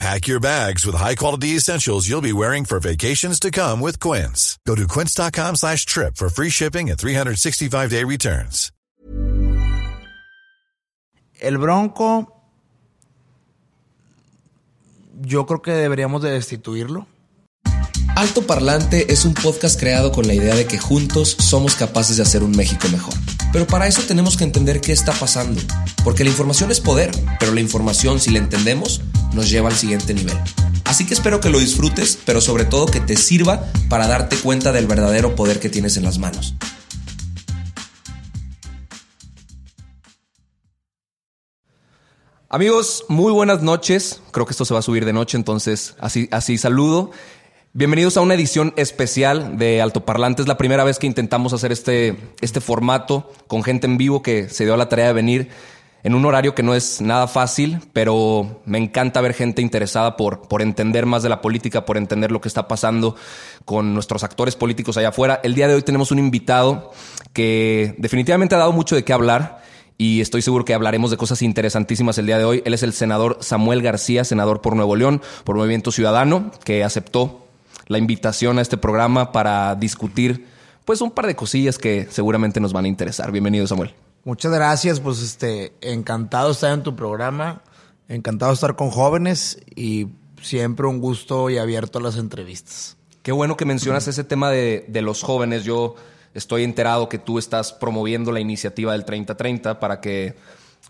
Pack your bags with high-quality essentials you'll be wearing for vacations to come with Quince. Go to quince.com slash trip for free shipping and 365-day returns. El Bronco, yo creo que deberíamos de destituirlo. Alto Parlante es un podcast creado con la idea de que juntos somos capaces de hacer un México mejor. Pero para eso tenemos que entender qué está pasando, porque la información es poder, pero la información si la entendemos nos lleva al siguiente nivel. Así que espero que lo disfrutes, pero sobre todo que te sirva para darte cuenta del verdadero poder que tienes en las manos. Amigos, muy buenas noches. Creo que esto se va a subir de noche, entonces así, así saludo. Bienvenidos a una edición especial de Altoparlante. Es la primera vez que intentamos hacer este, este formato con gente en vivo que se dio la tarea de venir en un horario que no es nada fácil, pero me encanta ver gente interesada por, por entender más de la política, por entender lo que está pasando con nuestros actores políticos allá afuera. El día de hoy tenemos un invitado que definitivamente ha dado mucho de qué hablar y estoy seguro que hablaremos de cosas interesantísimas el día de hoy. Él es el senador Samuel García, senador por Nuevo León, por Movimiento Ciudadano, que aceptó la invitación a este programa para discutir pues un par de cosillas que seguramente nos van a interesar. Bienvenido, Samuel. Muchas gracias, pues este, encantado de estar en tu programa, encantado de estar con jóvenes y siempre un gusto y abierto a las entrevistas. Qué bueno que mencionas ese tema de, de los jóvenes. Yo estoy enterado que tú estás promoviendo la iniciativa del 3030 para que,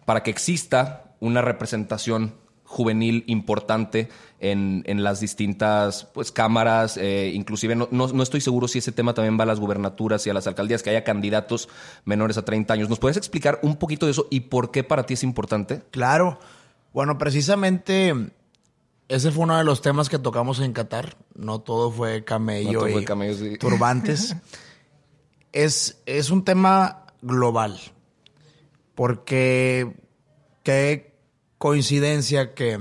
para que exista una representación juvenil importante en, en las distintas pues, cámaras, eh, inclusive no, no, no, estoy seguro si ese tema también va a las gubernaturas y a las alcaldías, que haya candidatos menores a 30 años. ¿Nos puedes explicar un poquito de eso y por qué para ti es importante? Claro. Bueno, precisamente ese fue uno de los temas que tocamos en Qatar. No todo fue camello No todo y fue camello, sí. turbantes. es, es un tema global. Porque qué coincidencia que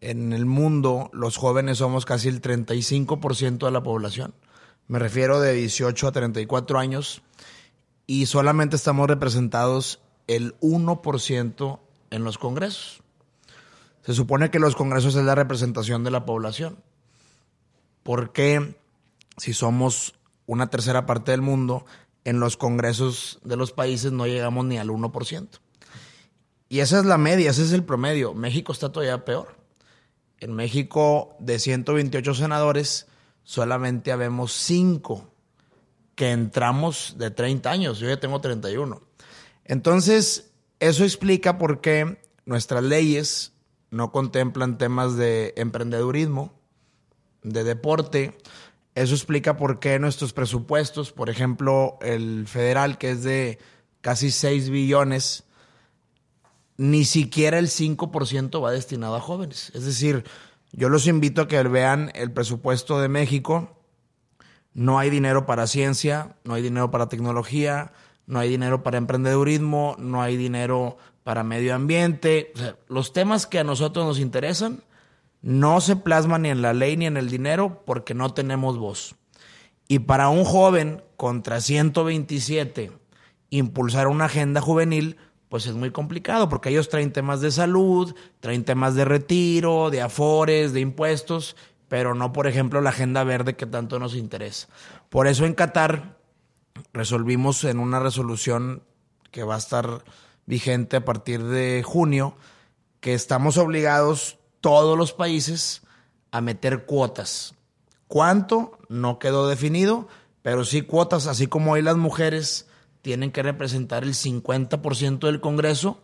en el mundo los jóvenes somos casi el 35% de la población. Me refiero de 18 a 34 años y solamente estamos representados el 1% en los congresos. Se supone que los congresos es la representación de la población. ¿Por qué si somos una tercera parte del mundo, en los congresos de los países no llegamos ni al 1%? Y esa es la media, ese es el promedio. México está todavía peor. En México, de 128 senadores, solamente habemos 5 que entramos de 30 años. Yo ya tengo 31. Entonces, eso explica por qué nuestras leyes no contemplan temas de emprendedurismo, de deporte. Eso explica por qué nuestros presupuestos, por ejemplo, el federal, que es de casi 6 billones, ni siquiera el 5% va destinado a jóvenes. Es decir, yo los invito a que vean el presupuesto de México. No hay dinero para ciencia, no hay dinero para tecnología, no hay dinero para emprendedurismo, no hay dinero para medio ambiente. O sea, los temas que a nosotros nos interesan no se plasman ni en la ley ni en el dinero porque no tenemos voz. Y para un joven contra 127 impulsar una agenda juvenil, pues es muy complicado porque ellos traen temas de salud, traen temas de retiro, de afores, de impuestos, pero no, por ejemplo, la agenda verde que tanto nos interesa. Por eso en Qatar resolvimos en una resolución que va a estar vigente a partir de junio, que estamos obligados todos los países a meter cuotas. ¿Cuánto? No quedó definido, pero sí cuotas, así como hoy las mujeres tienen que representar el 50% del Congreso.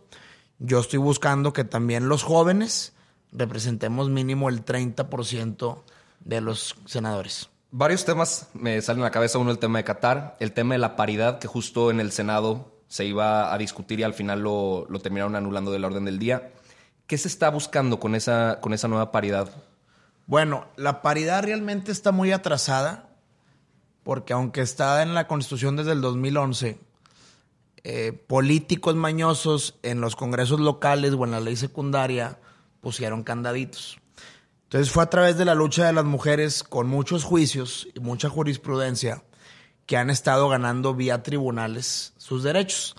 Yo estoy buscando que también los jóvenes representemos mínimo el 30% de los senadores. Varios temas me salen a la cabeza. Uno, el tema de Qatar, el tema de la paridad, que justo en el Senado se iba a discutir y al final lo, lo terminaron anulando del orden del día. ¿Qué se está buscando con esa, con esa nueva paridad? Bueno, la paridad realmente está muy atrasada, porque aunque está en la Constitución desde el 2011, eh, políticos mañosos en los congresos locales o en la ley secundaria pusieron candaditos. Entonces fue a través de la lucha de las mujeres con muchos juicios y mucha jurisprudencia que han estado ganando vía tribunales sus derechos.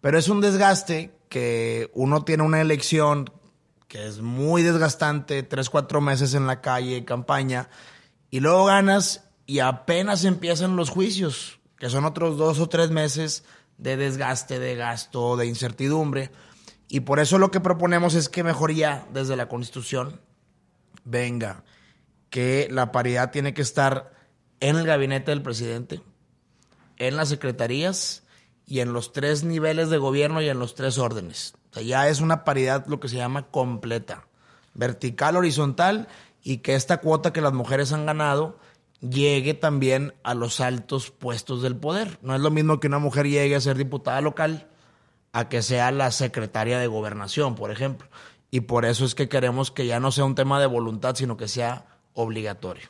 Pero es un desgaste que uno tiene una elección que es muy desgastante, tres, cuatro meses en la calle, campaña, y luego ganas y apenas empiezan los juicios, que son otros dos o tres meses de desgaste, de gasto, de incertidumbre. Y por eso lo que proponemos es que mejoría desde la Constitución venga que la paridad tiene que estar en el gabinete del presidente, en las secretarías y en los tres niveles de gobierno y en los tres órdenes. Ya es una paridad lo que se llama completa, vertical, horizontal y que esta cuota que las mujeres han ganado llegue también a los altos puestos del poder. No es lo mismo que una mujer llegue a ser diputada local a que sea la secretaria de gobernación, por ejemplo. Y por eso es que queremos que ya no sea un tema de voluntad, sino que sea obligatorio.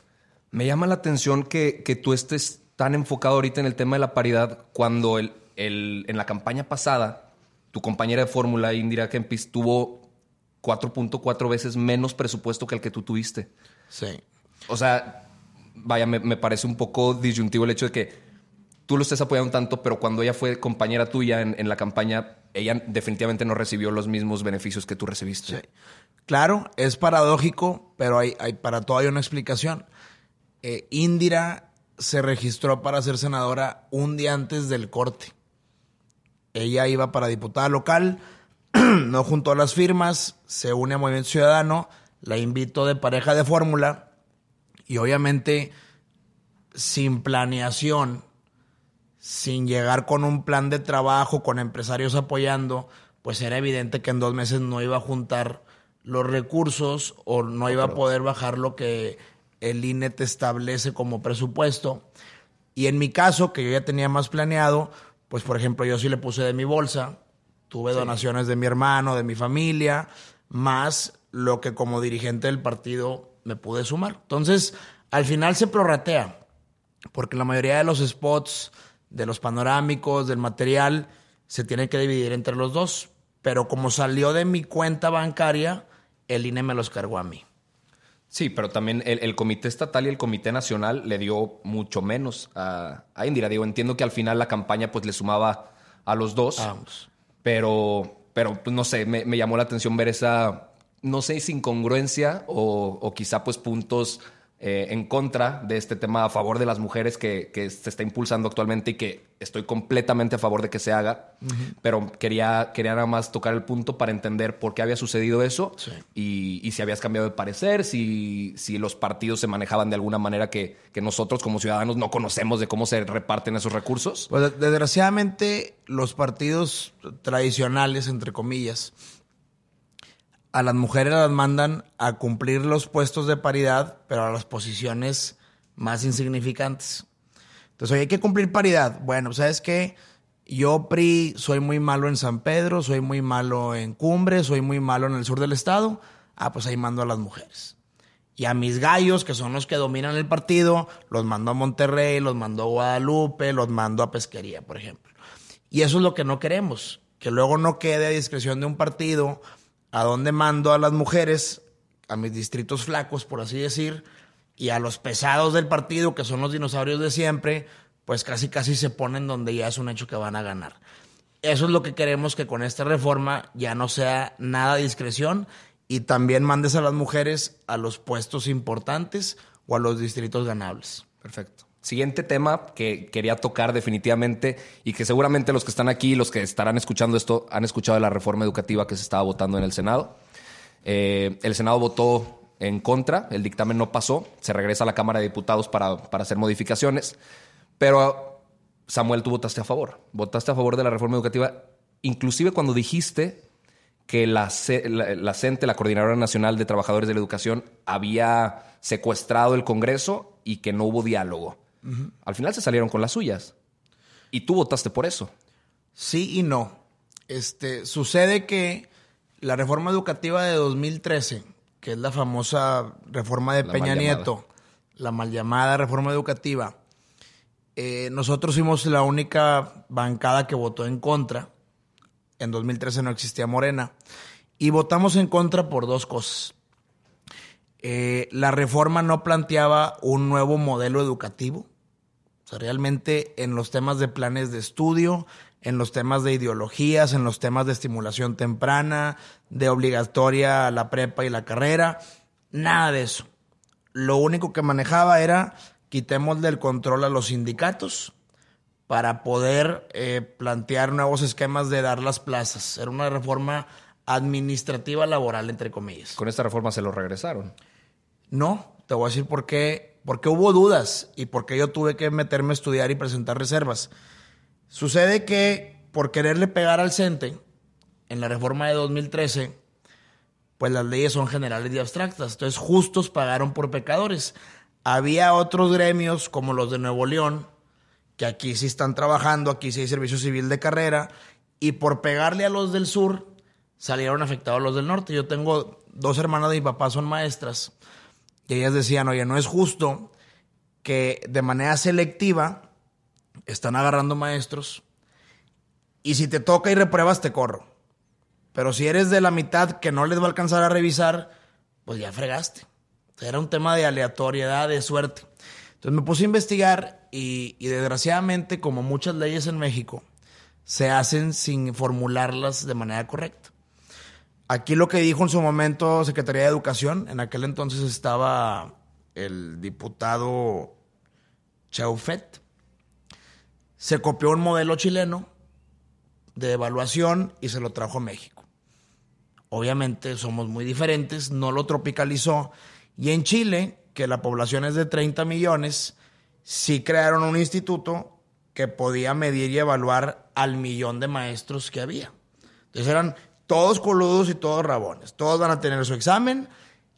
Me llama la atención que, que tú estés tan enfocado ahorita en el tema de la paridad cuando el, el, en la campaña pasada tu compañera de fórmula, Indira Kempis, tuvo 4.4 veces menos presupuesto que el que tú tuviste. Sí. O sea, vaya, me, parece un poco disyuntivo el hecho de que tú lo estés apoyando tanto, pero cuando ella fue compañera tuya en, la campaña, ella definitivamente no recibió los mismos beneficios que tú recibiste. Claro, es paradójico, pero hay para todo hay una explicación. Eh, Indira se registró para ser senadora un día antes del corte. Ella iba para diputada local, no juntó las firmas, se une a Movimiento Ciudadano, la invitó de pareja de fórmula y obviamente sin planeación, sin llegar con un plan de trabajo, con empresarios apoyando, pues era evidente que en dos meses no iba a juntar los recursos o no iba a poder bajar lo que el INE te establece como presupuesto. Y en mi caso, que yo ya tenía más planeado, pues por ejemplo yo sí le puse de mi bolsa, tuve sí. donaciones de mi hermano, de mi familia, más lo que como dirigente del partido me pude sumar. Entonces, al final se prorratea, porque la mayoría de los spots, de los panorámicos, del material, se tiene que dividir entre los dos. Pero como salió de mi cuenta bancaria, el INE me los cargó a mí. Sí, pero también el, el, comité estatal y el comité nacional le dio mucho menos a, a, Indira. Digo, entiendo que al final la campaña pues le sumaba a los dos. Vamos. Pero, pero pues, no sé, me, me, llamó la atención ver esa, no sé si incongruencia o, o quizá pues puntos eh, en contra de este tema a favor de las mujeres que, que, se está impulsando actualmente y que estoy completamente a favor de que se haga, uh -huh. pero quería, quería nada más tocar el punto para entender por qué había sucedido eso sí. y, y, si habías cambiado de parecer, si, si los partidos se manejaban de alguna manera que, que, nosotros como ciudadanos no conocemos de cómo se reparten esos recursos. Pues desgraciadamente los partidos tradicionales, entre comillas, a las mujeres las mandan a cumplir los puestos de paridad, pero a las posiciones más insignificantes. Entonces, oye, hay que cumplir paridad. Bueno, ¿sabes qué? Yo, PRI, soy muy malo en San Pedro, soy muy malo en Cumbre, soy muy malo en el sur del estado. Ah, pues ahí mando a las mujeres. Y a mis gallos, que son los que dominan el partido, los mando a Monterrey, los mando a Guadalupe, los mando a Pesquería, por ejemplo. Y eso es lo que no queremos, que luego no quede a discreción de un partido a dónde mando a las mujeres, a mis distritos flacos, por así decir, y a los pesados del partido, que son los dinosaurios de siempre, pues casi casi se ponen donde ya es un hecho que van a ganar. Eso es lo que queremos que con esta reforma ya no sea nada discreción y también mandes a las mujeres a los puestos importantes o a los distritos ganables. Perfecto. Siguiente tema que quería tocar definitivamente y que seguramente los que están aquí, los que estarán escuchando esto, han escuchado la reforma educativa que se estaba votando en el Senado. Eh, el Senado votó en contra, el dictamen no pasó, se regresa a la Cámara de Diputados para, para hacer modificaciones, pero Samuel, tú votaste a favor, votaste a favor de la reforma educativa, inclusive cuando dijiste que la, la, la CENTE, la Coordinadora Nacional de Trabajadores de la Educación, había secuestrado el Congreso y que no hubo diálogo. Uh -huh. Al final se salieron con las suyas. Y tú votaste por eso. Sí y no. Este, sucede que la reforma educativa de 2013, que es la famosa reforma de la Peña Nieto, la mal llamada reforma educativa, Eh, nosotros fuimos la única bancada que votó en contra. En 2013 no existía Morena. Y votamos en contra por dos cosas. Eh, la reforma no planteaba un nuevo modelo educativo. O sea, realmente en los temas de planes de estudio, en los temas de ideologías, en los temas de estimulación temprana, de obligatoria la prepa y la carrera, nada de eso. Lo único que manejaba era quitemos del control a los sindicatos para poder eh, plantear nuevos esquemas de dar las plazas. Era una reforma administrativa laboral, entre comillas. Con esta reforma se lo regresaron. No, te voy a decir por qué, porque hubo dudas y porque yo tuve que meterme a estudiar y presentar reservas. Sucede que por quererle pegar al CENTE, en la reforma de 2013, pues las leyes son generales y abstractas. Entonces, justos pagaron por pecadores. Había otros gremios como los de Nuevo León, que aquí sí están trabajando, aquí sí hay servicio civil de carrera, y por pegarle a los del sur, salieron afectados los del norte. Yo tengo dos hermanas de mi papá, son maestras, y ellas decían, oye, no es justo que de manera selectiva están agarrando maestros, y si te toca y repruebas, te corro. Pero si eres de la mitad que no les va a alcanzar a revisar, pues ya fregaste. Era un tema de aleatoriedad, de suerte. Entonces me puse a investigar y, desgraciadamente, como muchas leyes en México, se hacen sin formularlas de manera correcta. Aquí lo que dijo en su momento Secretaría de Educación, en aquel entonces estaba el diputado Chaufet, se copió un modelo chileno de evaluación y se lo trajo a México. Obviamente somos muy diferentes, no lo tropicalizó y en Chile, que la población es de 30 millones, sí crearon un instituto que podía medir y evaluar al millón de maestros que había. Entonces eran todos coludos y todos rabones. Todos van a tener su examen,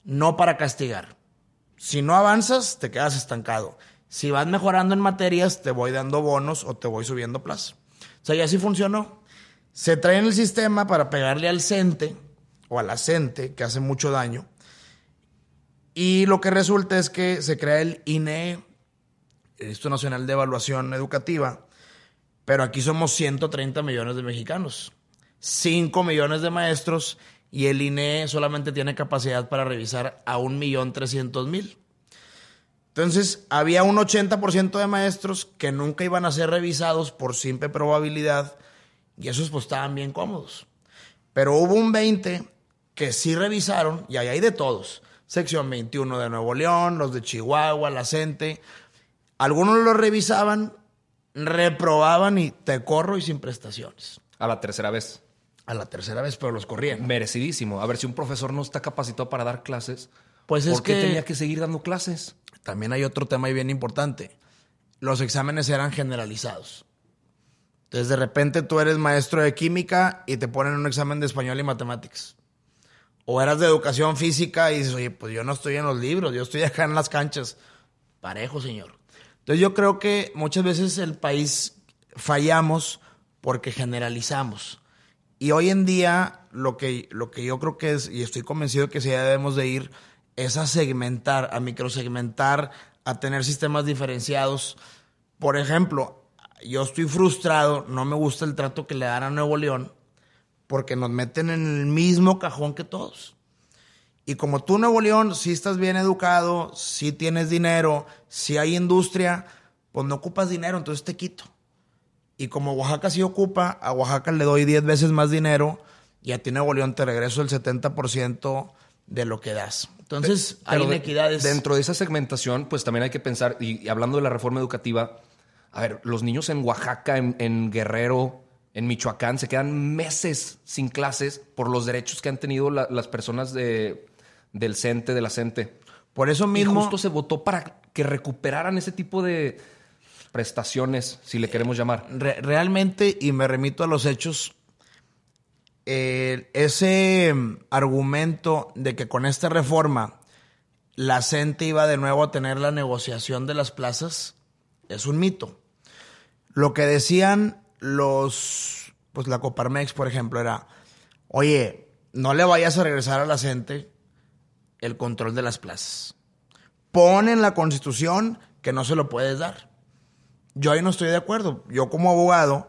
no para castigar. Si no avanzas, te quedas estancado. Si vas mejorando en materias, te voy dando bonos o te voy subiendo plaza. O sea, y así funcionó. Se trae en el sistema para pegarle al CENTE o a la que hace mucho daño, y lo que resulta es que se crea el INE, el Instituto Nacional de Evaluación Educativa, pero aquí somos 130 millones de mexicanos, 5 millones de maestros y el INE solamente tiene capacidad para revisar a 1.300.000. Entonces, había un 80% de maestros que nunca iban a ser revisados por simple probabilidad y esos pues estaban bien cómodos. Pero hubo un 20 que sí revisaron y ahí hay de todos sección 21 de Nuevo León, los de Chihuahua, la CENTE. Algunos lo revisaban, reprobaban y te corro y sin prestaciones. A la tercera vez. A la tercera vez, pero los corrían. Merecidísimo. A ver, si un profesor no está capacitado para dar clases, pues es ¿por qué tenía que seguir dando clases? También hay otro tema ahí bien importante. Los exámenes eran generalizados. Entonces, de repente tú eres maestro de química y te ponen un examen de español y matemáticas o eras de educación física y dices, oye, pues yo no estoy en los libros, yo estoy acá en las canchas. Parejo, señor. Entonces yo creo que muchas veces el país fallamos porque generalizamos. Y hoy en día lo que, lo que yo creo que es, y estoy convencido que sí debemos de ir, es a segmentar, a microsegmentar, a tener sistemas diferenciados. Por ejemplo, yo estoy frustrado, no me gusta el trato que le dan a Nuevo León, porque nos meten en el mismo cajón que todos. Y como tú, Nuevo León, si estás bien educado, si tienes dinero, si hay industria, pues no ocupas dinero, entonces te quito. Y como Oaxaca sí ocupa, a Oaxaca le doy 10 veces más dinero y a ti, Nuevo León, te regreso el 70% de lo que das. Entonces, hay inequidades. Dentro de esa segmentación, pues también hay que pensar, y, hablando de la reforma educativa, a ver, los niños en Oaxaca, en Guerrero, en Michoacán se quedan meses sin clases por los derechos que han tenido las personas de, del CENTE, de la CENTE. Por eso mismo. Y justo se votó para que recuperaran ese tipo de prestaciones, si le queremos llamar. realmente, y me remito a los hechos, ese argumento de que con esta reforma la CENTE iba de nuevo a tener la negociación de las plazas es un mito. Lo que decían los, pues la Coparmex, por ejemplo, era, oye, no le vayas a regresar a la gente el control de las plazas. Pon en la constitución que no se lo puedes dar. Yo ahí no estoy de acuerdo. Yo como abogado,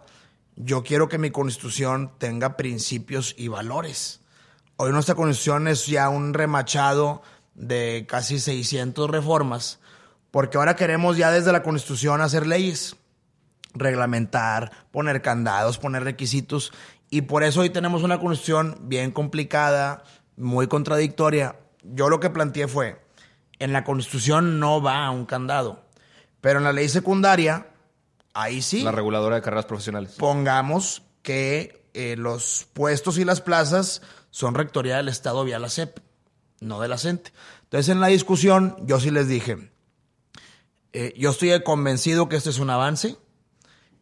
yo quiero que mi constitución tenga principios y valores. Hoy nuestra constitución es ya un remachado de casi 600 reformas, porque ahora queremos ya desde la constitución hacer leyes, reglamentar, poner candados, poner requisitos, y por eso hoy tenemos una constitución bien complicada, muy contradictoria. Yo lo que planteé fue, en la constitución no va un candado, pero en la ley secundaria, ahí sí. La reguladora de carreras profesionales. Pongamos que eh, los puestos y las plazas son rectoría del Estado vía la CEP, no de la CENTE. Entonces en la discusión yo sí les dije, eh, yo estoy convencido que este es un avance,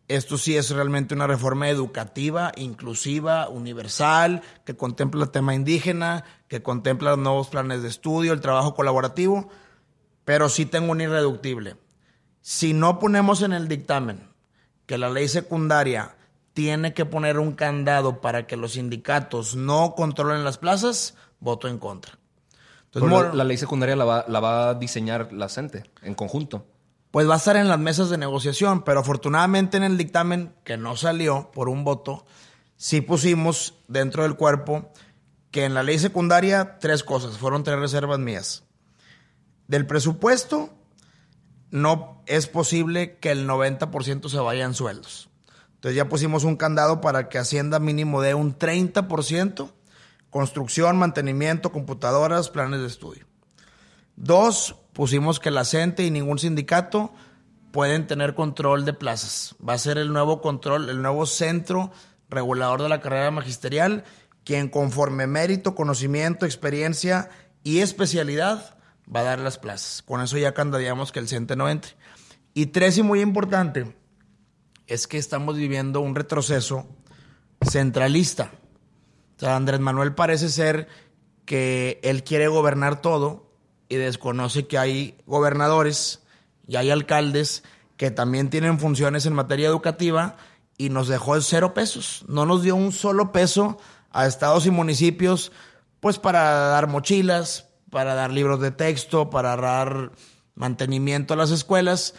esto sí es realmente una reforma educativa, inclusiva, universal, que contempla el tema indígena, que contempla los nuevos planes de estudio, el trabajo colaborativo, pero sí tengo un irreductible. Si no ponemos en el dictamen que la ley secundaria tiene que poner un candado para que los sindicatos no controlen las plazas, voto en contra. Entonces, la, la, ley secundaria la va, la va a diseñar la CENTE en conjunto pues va a estar en las mesas de negociación, pero afortunadamente en el dictamen que no salió por un voto, sí pusimos dentro del cuerpo que en la ley secundaria tres cosas, fueron tres reservas mías. Del presupuesto no es posible que el 90% se vaya en sueldos. Entonces ya pusimos un candado para que Hacienda mínimo dé un 30%, construcción, mantenimiento, computadoras, planes de estudio. Dos, pusimos que la CENTE y ningún sindicato pueden tener control de plazas. Va a ser el nuevo control, el nuevo centro regulador de la carrera magisterial, quien conforme mérito, conocimiento, experiencia y especialidad va a dar las plazas. Con eso ya candadeamos que el CENTE no entre. Y tres, y muy importante, es que estamos viviendo un retroceso centralista. O sea, Andrés Manuel parece ser que él quiere gobernar todo y desconoce que hay gobernadores y hay alcaldes que también tienen funciones en materia educativa y nos dejó cero pesos. No nos dio un solo peso a estados y municipios, pues para dar mochilas, para dar libros de texto, para dar mantenimiento a las escuelas.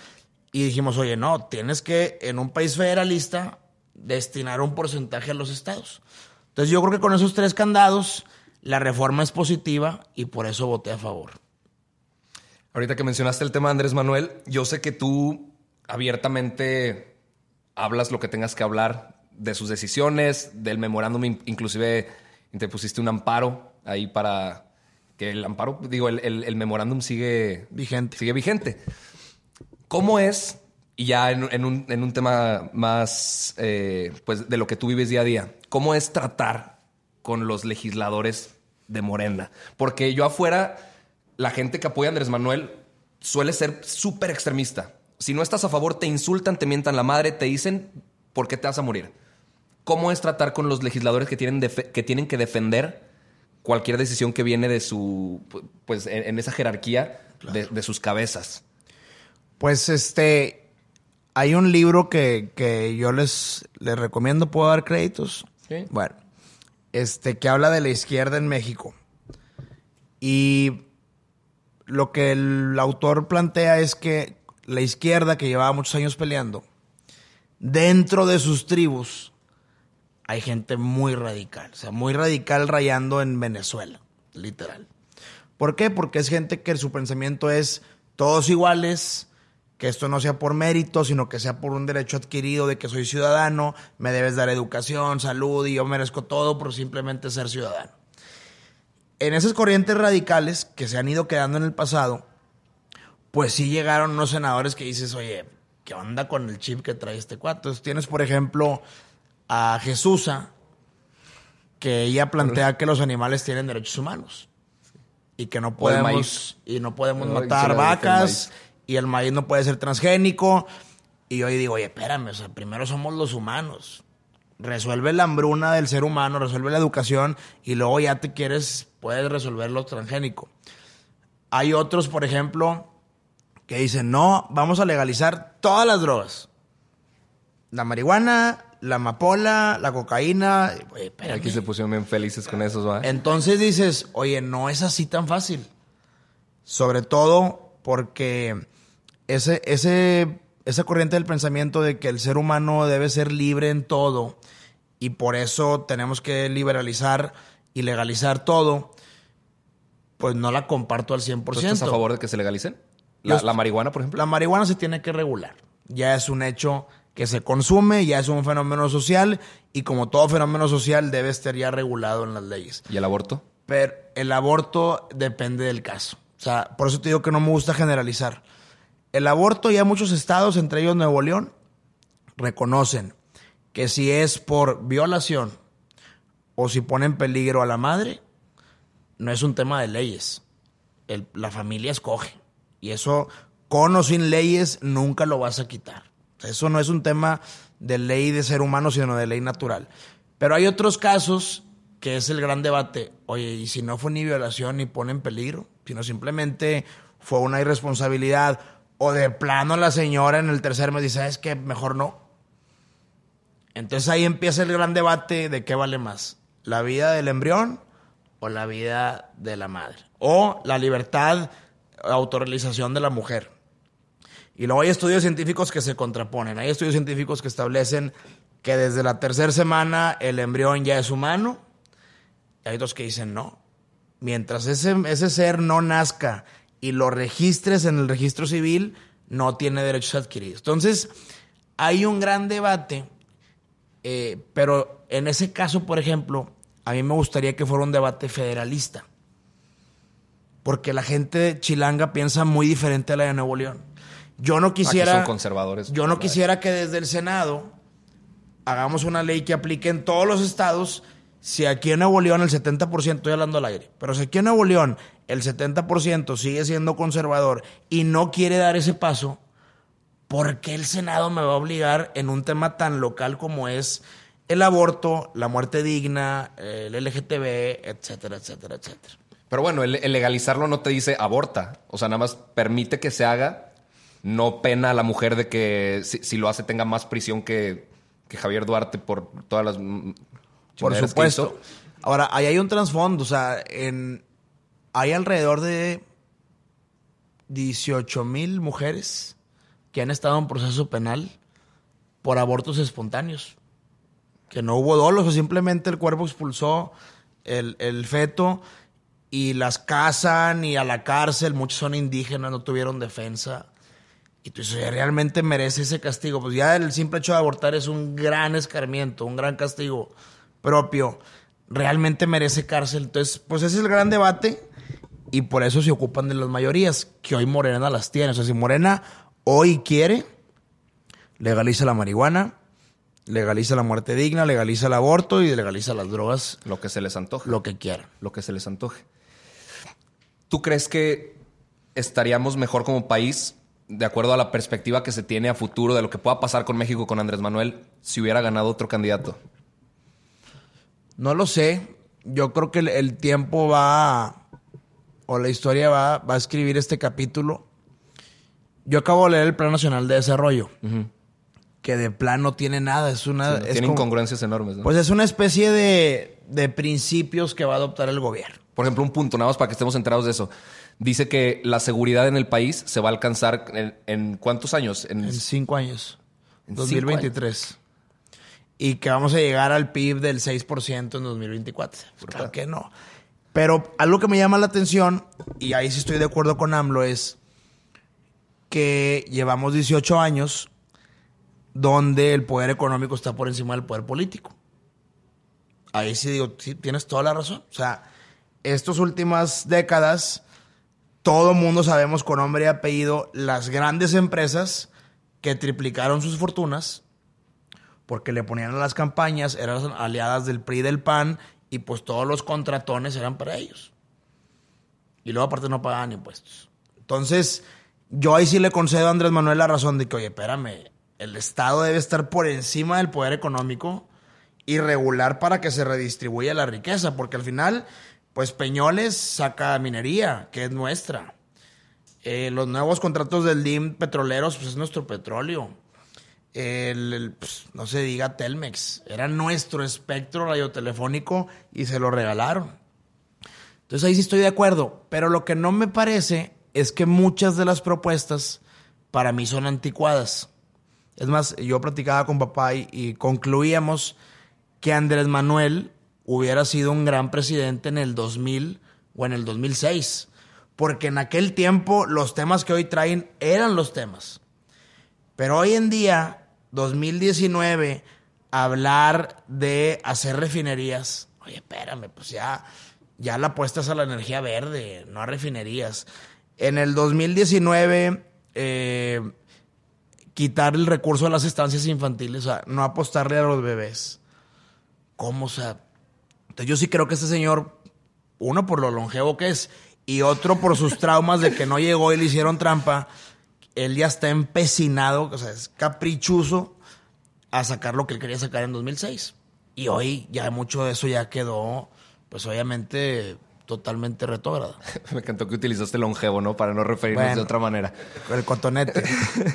Y dijimos, oye, no, tienes que en un país federalista destinar un porcentaje a los estados. Entonces yo creo que con esos tres candados la reforma es positiva y por eso voté a favor. Ahorita que mencionaste el tema Andrés Manuel, yo sé que tú abiertamente hablas lo que tengas que hablar de sus decisiones, del memorándum, inclusive te pusiste un amparo ahí para que el amparo, digo, el, memorándum sigue vigente. Sigue vigente. ¿Cómo es, y ya en, un, tema más eh, pues de lo que tú vives día a día, cómo es tratar con los legisladores de Morena? Porque yo afuera la gente que apoya a Andrés Manuel suele ser súper extremista. Si no estás a favor, te insultan, te mientan la madre, te dicen por qué te vas a morir. ¿Cómo es tratar con los legisladores que tienen, que, tienen que defender cualquier decisión que viene de su, pues en, esa jerarquía de, sus cabezas? Pues este, hay un libro que, yo les, les recomiendo, ¿puedo dar créditos? Sí. Bueno, este, que habla de la izquierda en México. Y lo que el autor plantea es que la izquierda, que llevaba muchos años peleando, dentro de sus tribus hay gente muy radical, o sea, muy radical rayando en Venezuela, literal. ¿Por qué? Porque es gente que su pensamiento es todos iguales, que esto no sea por mérito, sino que sea por un derecho adquirido de que soy ciudadano, me debes dar educación, salud y yo merezco todo por simplemente ser ciudadano en esas corrientes radicales que se han ido quedando en el pasado, pues sí llegaron unos senadores que dices, oye, ¿qué onda con el chip que trae este cuarto? tienes, por ejemplo, a Jesusa, que ella plantea que los animales tienen derechos humanos y que no podemos y no podemos matar vacas y el maíz no puede ser transgénico. Y yo digo, oye, espérame, o sea, primero somos los humanos. Resuelve la hambruna del ser humano, resuelve la educación y luego ya te quieres, puedes resolver lo transgénico. Hay otros, por ejemplo, que dicen, no, vamos a legalizar todas las drogas. La marihuana, la amapola, la cocaína. Aquí se pusieron bien felices con eso, ¿va? Entonces dices, oye, no es así tan fácil. Sobre todo porque ese, ese esa corriente del pensamiento de que el ser humano debe ser libre en todo y por eso tenemos que liberalizar y legalizar todo, pues no la comparto al 100%. ¿Tú estás a favor de que se legalicen? ¿La, Yo- la marihuana, por ejemplo? La marihuana se tiene que regular. Ya es un hecho que se consume, ya es un fenómeno social y como todo fenómeno social debe estar ya regulado en las leyes. ¿Y el aborto? Pero el aborto depende del caso. O sea, por eso te digo que no me gusta generalizar. El aborto ya muchos estados, entre ellos Nuevo León, reconocen que si es por violación o si pone en peligro a la madre, no es un tema de leyes. El- la familia escoge. Y eso, con o sin leyes, nunca lo vas a quitar. Eso no es un tema de ley de ser humano, sino de ley natural. Pero hay otros casos que es el gran debate. Oye, ¿y si no fue ni violación ni pone en peligro? Sino simplemente fue una irresponsabilidad. O de plano la señora en el tercer mes dice, ¿sabes qué? Mejor no. Entonces ahí empieza el gran debate de qué vale más, la vida del embrión o la vida de la madre, o la libertad, autorrealización de la mujer. Y luego hay estudios científicos que se contraponen, hay estudios científicos que establecen que desde la tercera semana el embrión ya es humano, y hay otros que dicen no. Mientras ese, ese ser no nazca y lo registres en el registro civil, no tiene derechos adquiridos. Entonces, hay un gran debate eh, pero en ese caso, por ejemplo, a mí me gustaría que fuera un debate federalista. Porque la gente chilanga piensa muy diferente a la de Nuevo León. Yo no quisiera. son conservadores. Yo no quisiera que desde el Senado hagamos una ley que aplique en todos los estados. Si aquí en Nuevo León el 70%, estoy hablando al aire, pero si aquí en Nuevo León el 70% sigue siendo conservador y no quiere dar ese paso, ¿por qué el Senado me va a obligar en un tema tan local como es el aborto, la muerte digna, el LGTB, etcétera, etcétera, etcétera? Pero bueno, el, el legalizarlo no te dice aborta. O sea, nada más permite que se haga. No pena a la mujer de que si, si lo hace tenga más prisión que, que Javier Duarte por todas las... Por que supuesto. hizo. Ahora, ahí hay un trasfondo, o sea, en, hay alrededor de 18 mil mujeres que han estado en proceso penal por abortos espontáneos. Que no hubo dolo, o simplemente el cuerpo expulsó el, el feto y las casan y a la cárcel. Muchos son indígenas, no tuvieron defensa. Y tú dices, "Oye, ¿realmente merece ese castigo? Pues ya el simple hecho de abortar es un gran escarmiento, un gran castigo propio. ¿Realmente merece cárcel? Entonces, pues ese es el gran debate y por eso se ocupan de las mayorías, que hoy Morena las tiene. O sea, si Morena hoy quiere, legaliza la marihuana, legaliza la muerte digna, legaliza el aborto y legaliza las drogas, Lo que se les antoje. lo que quieran. lo que se les antoje. ¿Tú crees que estaríamos mejor como país, de acuerdo a la perspectiva que se tiene a futuro de lo que pueda pasar con México con Andrés Manuel, si hubiera ganado otro candidato? No lo sé. Yo creo que el, el tiempo va, o la historia va, va a escribir este capítulo. Yo acabo de leer el Plan Nacional de Desarrollo, que de plan no tiene nada. Es una, Sí, ¿no? es Tiene como- incongruencias enormes. ¿no? Pues es una especie de, de principios que va a adoptar el gobierno. Por ejemplo, un punto, nada más para que estemos enterados de eso. Dice que la seguridad en el país se va a alcanzar en, en cuántos años? En, En cinco años. En 2023. Y que vamos a llegar al PIB del 6% en 2024. Claro que no. Pero algo que me llama la atención, y ahí sí estoy de acuerdo con AMLO, es que llevamos 18 años donde el poder económico está por encima del poder político. Ahí sí digo, sí, tienes toda la razón. O sea, estas últimas décadas, todo mundo sabemos con nombre y apellido las grandes empresas que triplicaron sus fortunas porque le ponían a las campañas, eran aliadas del PRI y del PAN y pues todos los contratones eran para ellos. Y luego aparte no pagaban impuestos. Entonces, yo ahí sí le concedo a Andrés Manuel la razón de que, oye, espérame, el Estado debe estar por encima del poder económico y regular para que se redistribuya la riqueza, porque al final, pues Peñoles saca minería, que es nuestra. Eh, los nuevos contratos del DIM petroleros, pues es nuestro petróleo. El, pues, no se diga Telmex, era nuestro espectro radiotelefónico y se lo regalaron. Entonces ahí sí estoy de acuerdo, pero lo que no me parece es que muchas de las propuestas para mí son anticuadas. Es más, yo platicaba con papá y concluíamos que Andrés Manuel hubiera sido un gran presidente en el 2000 o en el 2006. Porque en aquel tiempo los temas que hoy traen eran los temas. Pero hoy en día, 2019, hablar de hacer refinerías. Oye, espérame, pues ya, ya la apuestas a la energía verde, no a refinerías. En el 2019, eh, quitar el recurso de las estancias infantiles, o sea, no apostarle a los bebés. ¿Cómo? O sea, entonces yo sí creo que este señor, uno por lo longevo que es, y otro por sus traumas de que no llegó y le hicieron trampa, él ya está empecinado, o sea, es caprichoso a sacar lo que él quería sacar en 2006. Y hoy ya mucho de eso ya quedó, pues obviamente totalmente retrógrado. Me encantó que utilizaste longevo, ¿no? Para no referirnos Bueno. de otra manera. El cotonete.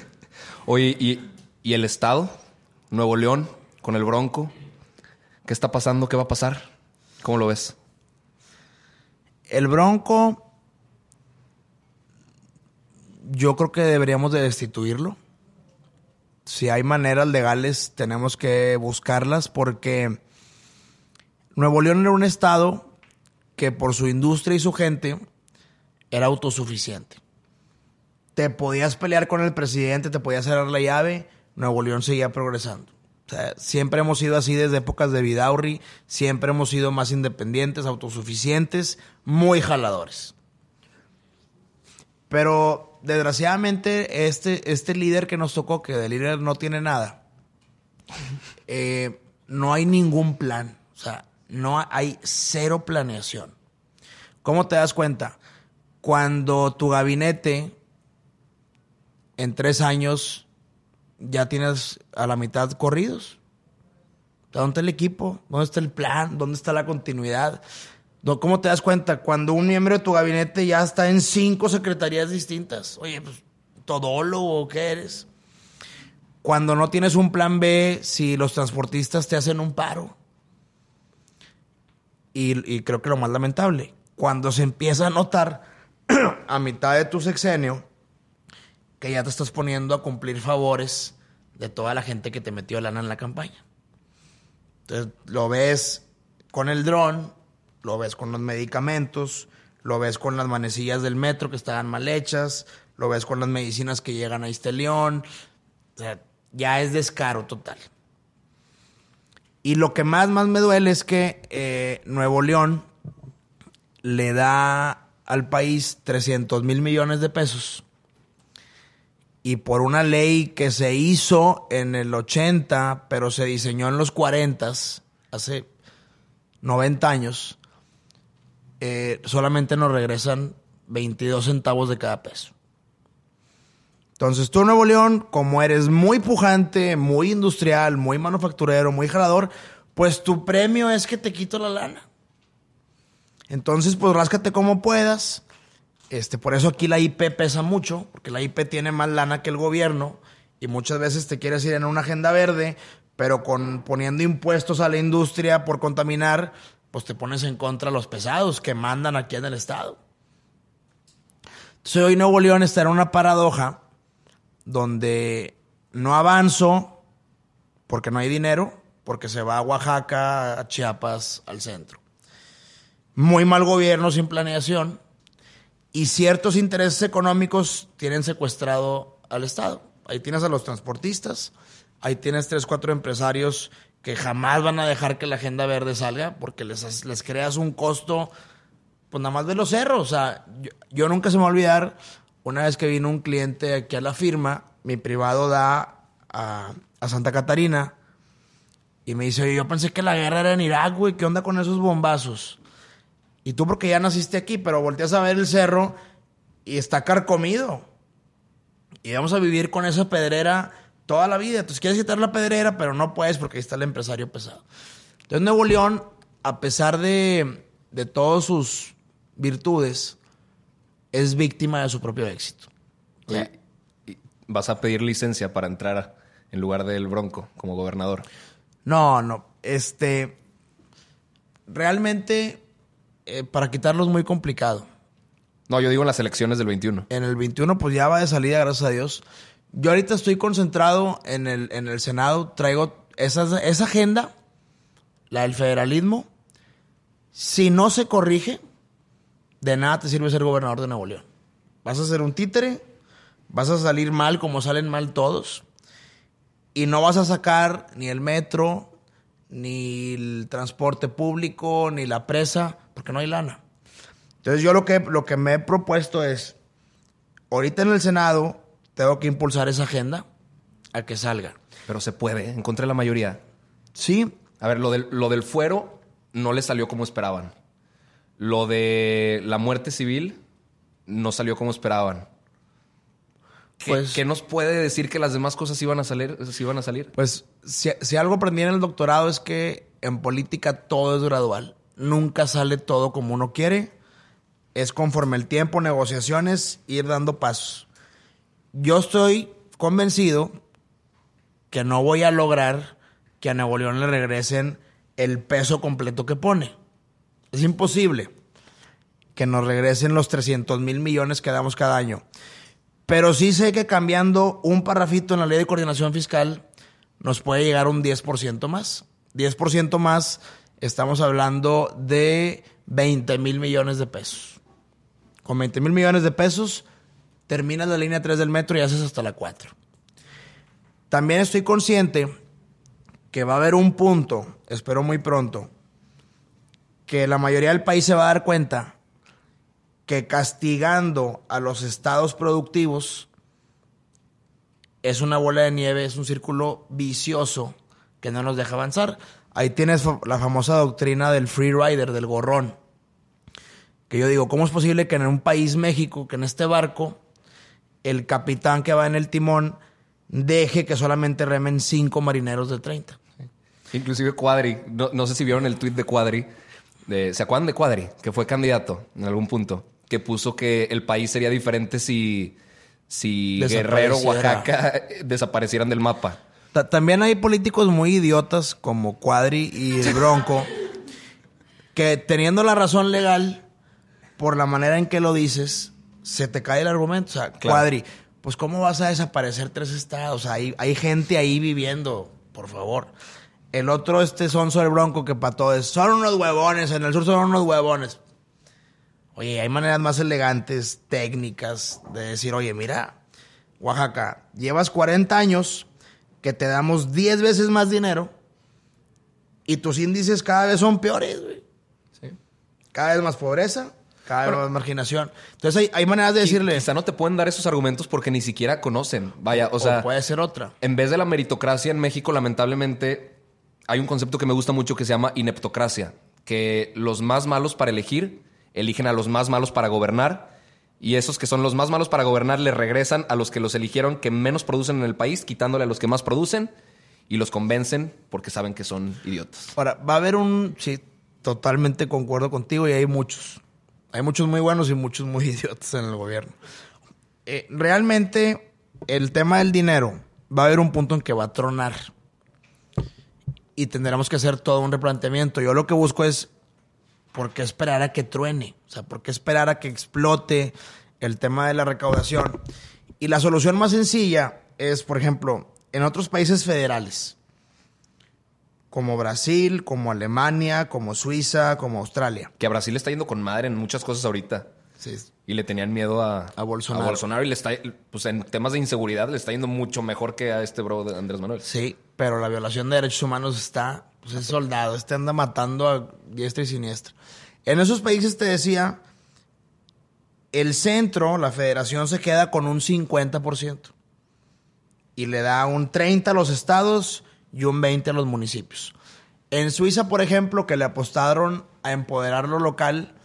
Oye, ¿y, ¿y el Estado? Nuevo León, con el Bronco. ¿Qué está pasando? ¿Qué va a pasar? ¿Cómo lo ves? El Bronco, yo creo que deberíamos de destituirlo. Si hay maneras legales, tenemos que buscarlas porque Nuevo León era un estado que por su industria y su gente era autosuficiente. Te podías pelear con el presidente, te podías cerrar la llave, Nuevo León seguía progresando. Siempre hemos sido así desde épocas de Vidaurri, siempre hemos sido más independientes, autosuficientes, muy jaladores. Pero desgraciadamente este, este líder que nos tocó, que de líder no tiene nada, eh, no hay ningún plan. O sea, no hay cero planeación. ¿Cómo te das cuenta? Cuando tu gabinete en tres años ya tienes a la mitad corridos. ¿Dónde está el equipo? ¿Dónde está el plan? ¿Dónde está la continuidad? ¿Cómo te das cuenta? Cuando un miembro de tu gabinete ya está en cinco secretarías distintas. Oye, pues, ¿todólogo qué eres? Cuando no tienes un plan B, si los transportistas te hacen un paro. Y, y creo que lo más lamentable, cuando se empieza a notar a mitad de tu sexenio que ya te estás poniendo a cumplir favores de toda la gente que te metió lana en la campaña. Entonces, lo ves con el dron, lo ves con los medicamentos, lo ves con las manecillas del metro que estaban mal hechas, lo ves con las medicinas que llegan a Isteleón. O sea, ya es descaro total. Y lo que más, más me duele es que eh, Nuevo León le da al país 300 mil millones de pesos. Y por una ley que se hizo en el 80, pero se diseñó en los 40, hace 90 años, eh, solamente nos regresan 22 centavos de cada peso. Entonces tú, Nuevo León, como eres muy pujante, muy industrial, muy manufacturero, muy jalador, pues tu premio es que te quito la lana. Entonces, pues ráscate como puedas. Este, por eso aquí la IP pesa mucho, porque la IP tiene más lana que el gobierno y muchas veces te quieres ir en una agenda verde, pero con poniendo impuestos a la industria por contaminar, pues te pones en contra los pesados que mandan aquí en el estado. Entonces hoy Nuevo León está en una paradoja donde no avanzo porque no hay dinero, porque se va a Oaxaca, a Chiapas, al centro. Muy mal gobierno sin planeación y ciertos intereses económicos tienen secuestrado al Estado. Ahí tienes a los transportistas, ahí tienes tres, cuatro empresarios que jamás van a dejar que la agenda verde salga porque les, les creas un costo, pues nada más de los cerros. O sea, yo, yo nunca se me va a olvidar una vez que vino un cliente aquí a la firma, mi privado da a, Santa Catarina y me dice, yo pensé que la guerra era en Irak, güey, ¿qué onda con esos bombazos? Y tú porque ya naciste aquí, pero volteas a ver el cerro y está carcomido. Y vamos a vivir con esa pedrera toda la vida. Entonces quieres quitar la pedrera, pero no puedes porque ahí está el empresario pesado. Entonces Nuevo León, a pesar de, de todas sus virtudes, es víctima de su propio éxito. Y vas a pedir licencia para entrar a- en lugar del Bronco como gobernador. No, no. Este. Realmente, eh, para quitarlo es muy complicado. No, yo digo en las elecciones del 21. En el 21, pues ya va de salida, gracias a Dios. Yo ahorita estoy concentrado en el, en el Senado, traigo esa, esa agenda, la del federalismo. Si no se corrige, de nada te sirve ser gobernador de Nuevo León. Vas a ser un títere, vas a salir mal como salen mal todos, y no vas a sacar ni el metro, ni el transporte público, ni la presa, porque no hay lana. Entonces yo lo que, lo que me he propuesto es, ahorita en el Senado tengo que impulsar esa agenda a que salga. Pero se puede, encontré la mayoría. Sí. A ver, lo del, lo del fuero no le salió como esperaban. Lo de la muerte civil no salió como esperaban. ¿Qué, Pues- qué nos puede decir que las demás cosas iban a salir? iban a salir? Pues si, si algo aprendí en el doctorado es que en política todo es gradual. Nunca sale todo como uno quiere. Es conforme el tiempo, negociaciones, ir dando pasos. Yo estoy convencido que no voy a lograr que a Nuevo León le regresen el peso completo que pone. Es imposible que nos regresen los 300 mil millones que damos cada año. Pero sí sé que cambiando un parrafito en la ley de coordinación fiscal nos puede llegar un 10% más. 10% más, estamos hablando de 20 mil millones de pesos. Con 20 mil millones de pesos, terminas la línea 3 del metro y haces hasta la 4. También estoy consciente que va a haber un punto, espero muy pronto, que la mayoría del país se va a dar cuenta que castigando a los estados productivos es una bola de nieve, es un círculo vicioso que no nos deja avanzar. Ahí tienes la famosa doctrina del free rider, del gorrón. Que yo digo, ¿cómo es posible que en un país México, que en este barco, el capitán que va en el timón deje que solamente remen cinco marineros de 30? Inclusive Cuadri, no, no sé si vieron el tuit de Cuadri, de- ¿se acuerdan de Cuadri? Que fue candidato en algún punto, que puso que el país sería diferente si, si Guerrero. Oaxaca eh, desaparecieran del mapa. Ta- También hay políticos muy idiotas como Cuadri y el Bronco que teniendo la razón legal por la manera en que lo dices, se te cae el argumento. O sea, Claro. Cuadri, pues ¿cómo vas a desaparecer tres estados? Hay, hay gente ahí viviendo, por favor. El otro, este sonso del Bronco que para todo es, son unos huevones, en el sur son unos huevones. Oye, hay maneras más elegantes, técnicas, de decir, oye, mira, Oaxaca, llevas 40 años que te damos 10 veces más dinero y tus índices cada vez son peores, güey. Cada vez más pobreza, cada vez más marginación. Entonces hay, hay maneras de decirle, Quizá no te pueden dar esos argumentos porque ni siquiera conocen. Vaya, o o sea, puede ser otra. en vez de la meritocracia en México, lamentablemente, hay un concepto que me gusta mucho que se llama ineptocracia, que los más malos para elegir eligen a los más malos para gobernar y esos que son los más malos para gobernar le regresan a los que los eligieron que menos producen en el país, quitándole a los que más producen y los convencen porque saben que son idiotas. Ahora, va a haber un, sí, totalmente concuerdo contigo y hay muchos. Hay muchos muy buenos y muchos muy idiotas en el gobierno. Eh, realmente, el tema del dinero va a haber un punto en que va a tronar. Y tendremos que hacer todo un replanteamiento. Yo lo que busco es, ¿por qué esperar a que truene? O sea, ¿por qué esperar a que explote el tema de la recaudación? Y la solución más sencilla es, por ejemplo, en otros países federales como Brasil, como Alemania, como Suiza, como Australia. Que a Brasil está yendo con madre en muchas cosas ahorita. Sí. Y le tenían miedo a, A Bolsonaro. y le está, pues en temas de inseguridad le está yendo mucho mejor que a este bro de Andrés Manuel. Sí, pero la violación de derechos humanos está, pues es soldado, este anda matando a diestra y siniestra. En esos países te decía, el centro, la federación se queda con un 50% y le da un 30 a los estados y un 20 a los municipios. En Suiza, por ejemplo, que le apostaron a empoderar lo local,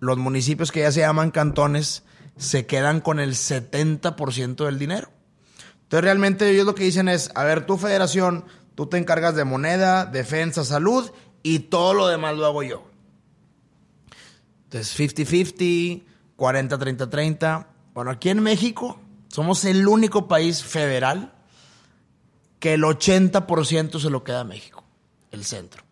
los municipios que ya se llaman cantones se quedan con el 70% del dinero. Entonces realmente ellos lo que dicen es, a ver, tu federación, tú te encargas de moneda, defensa, salud y todo lo demás lo hago yo. Entonces 50-50, 40-30-30. Bueno, aquí en México somos el único país federal que el 80% se lo queda a México, el centro.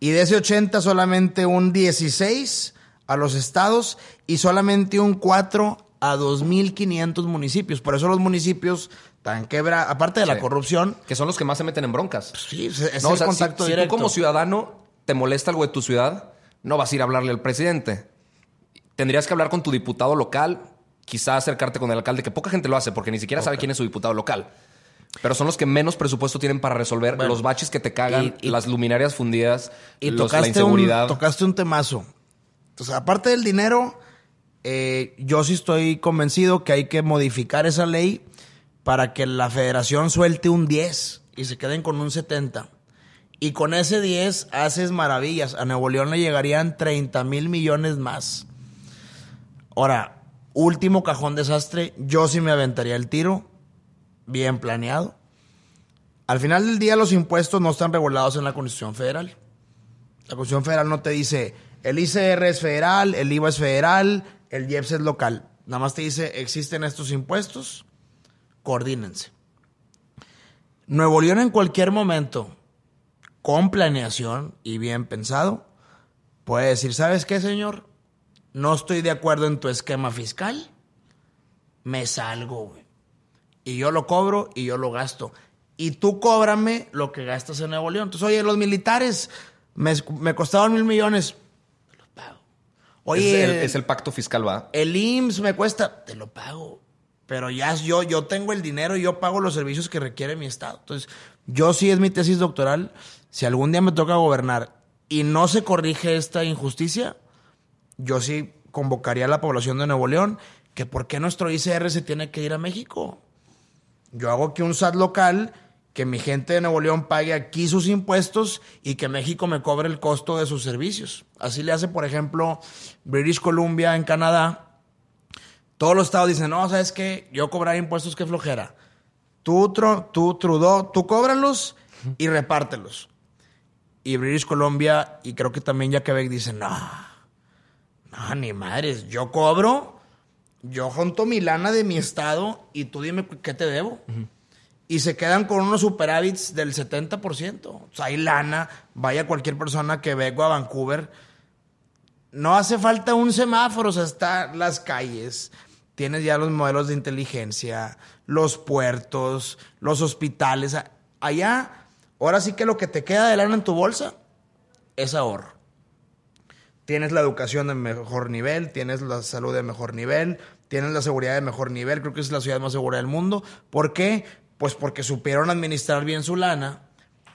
Y de ese 80 solamente un 16 a los estados y solamente un 4 a 2.500 municipios. Por eso los municipios están quebra, aparte de la corrupción, Que son los que más se meten en broncas. sí, es, es No, o el sea, si- contacto si, directo. tú como ciudadano te molesta algo de tu ciudad, no vas a ir a hablarle al presidente. Tendrías que hablar con tu diputado local, quizá acercarte con el alcalde, que poca gente lo hace porque ni siquiera sabe quién es su diputado local. Pero son los que menos presupuesto tienen para resolver Bueno, los baches que te cagan, y- y- las luminarias fundidas, Y los- la inseguridad. un, tocaste un temazo. Entonces, aparte del dinero, eh, yo sí estoy convencido que hay que modificar esa ley para que la federación suelte un 10 y se queden con un 70. Y con ese 10 haces maravillas. A Nuevo León le llegarían 30 mil millones más. Ahora, último cajón desastre, yo sí me aventaría el tiro, bien planeado. Al final del día los impuestos no están regulados en la Constitución Federal. La Constitución Federal no te dice el ICR es federal, el IVA es federal, el IEPS es local. Nada más te dice existen estos impuestos, coordínense. Nuevo León en cualquier momento, con planeación y bien pensado, puede decir, ¿sabes qué, señor? No estoy de acuerdo en tu esquema fiscal, me salgo, güey. Y yo lo cobro y yo lo gasto. Y tú cóbrame lo que gastas en Nuevo León. Entonces, oye, los militares me, me costaban mil millones. Te los pago. Oye, es, el, es el pacto fiscal, va. el IMSS me cuesta, te lo pago. Pero ya yo, yo tengo el dinero y yo pago los servicios que requiere mi estado. Entonces, yo sí es mi tesis doctoral. Si algún día me toca gobernar y no se corrige esta injusticia, yo sí convocaría a la población de Nuevo León que por qué nuestro ICR se tiene que ir a México. Yo hago que un SAT local, que mi gente de Nuevo León pague aquí sus impuestos y que México me cobre el costo de sus servicios. Así le hace, por ejemplo, British Columbia en Canadá. Todos los estados dicen, no, ¿sabes qué? Yo cobrar impuestos, qué flojera. Tú, Tro- tú Trudeau, tú cóbralos y repártelos. Y British Columbia y creo que también ya Quebec dicen, no, no, ni madres, yo cobro, yo junto mi lana de mi estado y tú dime qué te debo. Y se quedan con unos superávits del 70%. O sea, hay lana, vaya cualquier persona que venga a Vancouver. No hace falta un semáforo, o sea, están las calles, tienes ya los modelos de inteligencia, los puertos, los hospitales. Allá, ahora sí que lo que te queda de lana en tu bolsa es ahorro. Tienes la educación de mejor nivel, tienes la salud de mejor nivel, tienes la seguridad de mejor nivel. Creo que es la ciudad más segura del mundo. ¿Por qué? Pues porque supieron administrar bien su lana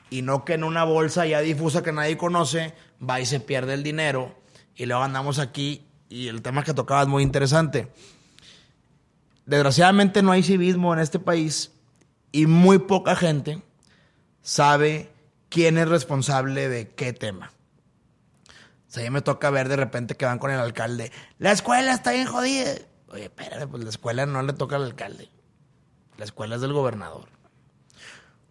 y no que en una bolsa ya difusa que nadie conoce va y se pierde el dinero. Y luego andamos aquí y el tema que tocaba es muy interesante. Desgraciadamente no hay civismo en este país y muy poca gente sabe quién es responsable de qué tema. O sea, a mí me toca ver de repente que van con el alcalde. La escuela está bien jodida. Oye, espérate, pues la escuela no le toca al alcalde. La escuela es del gobernador.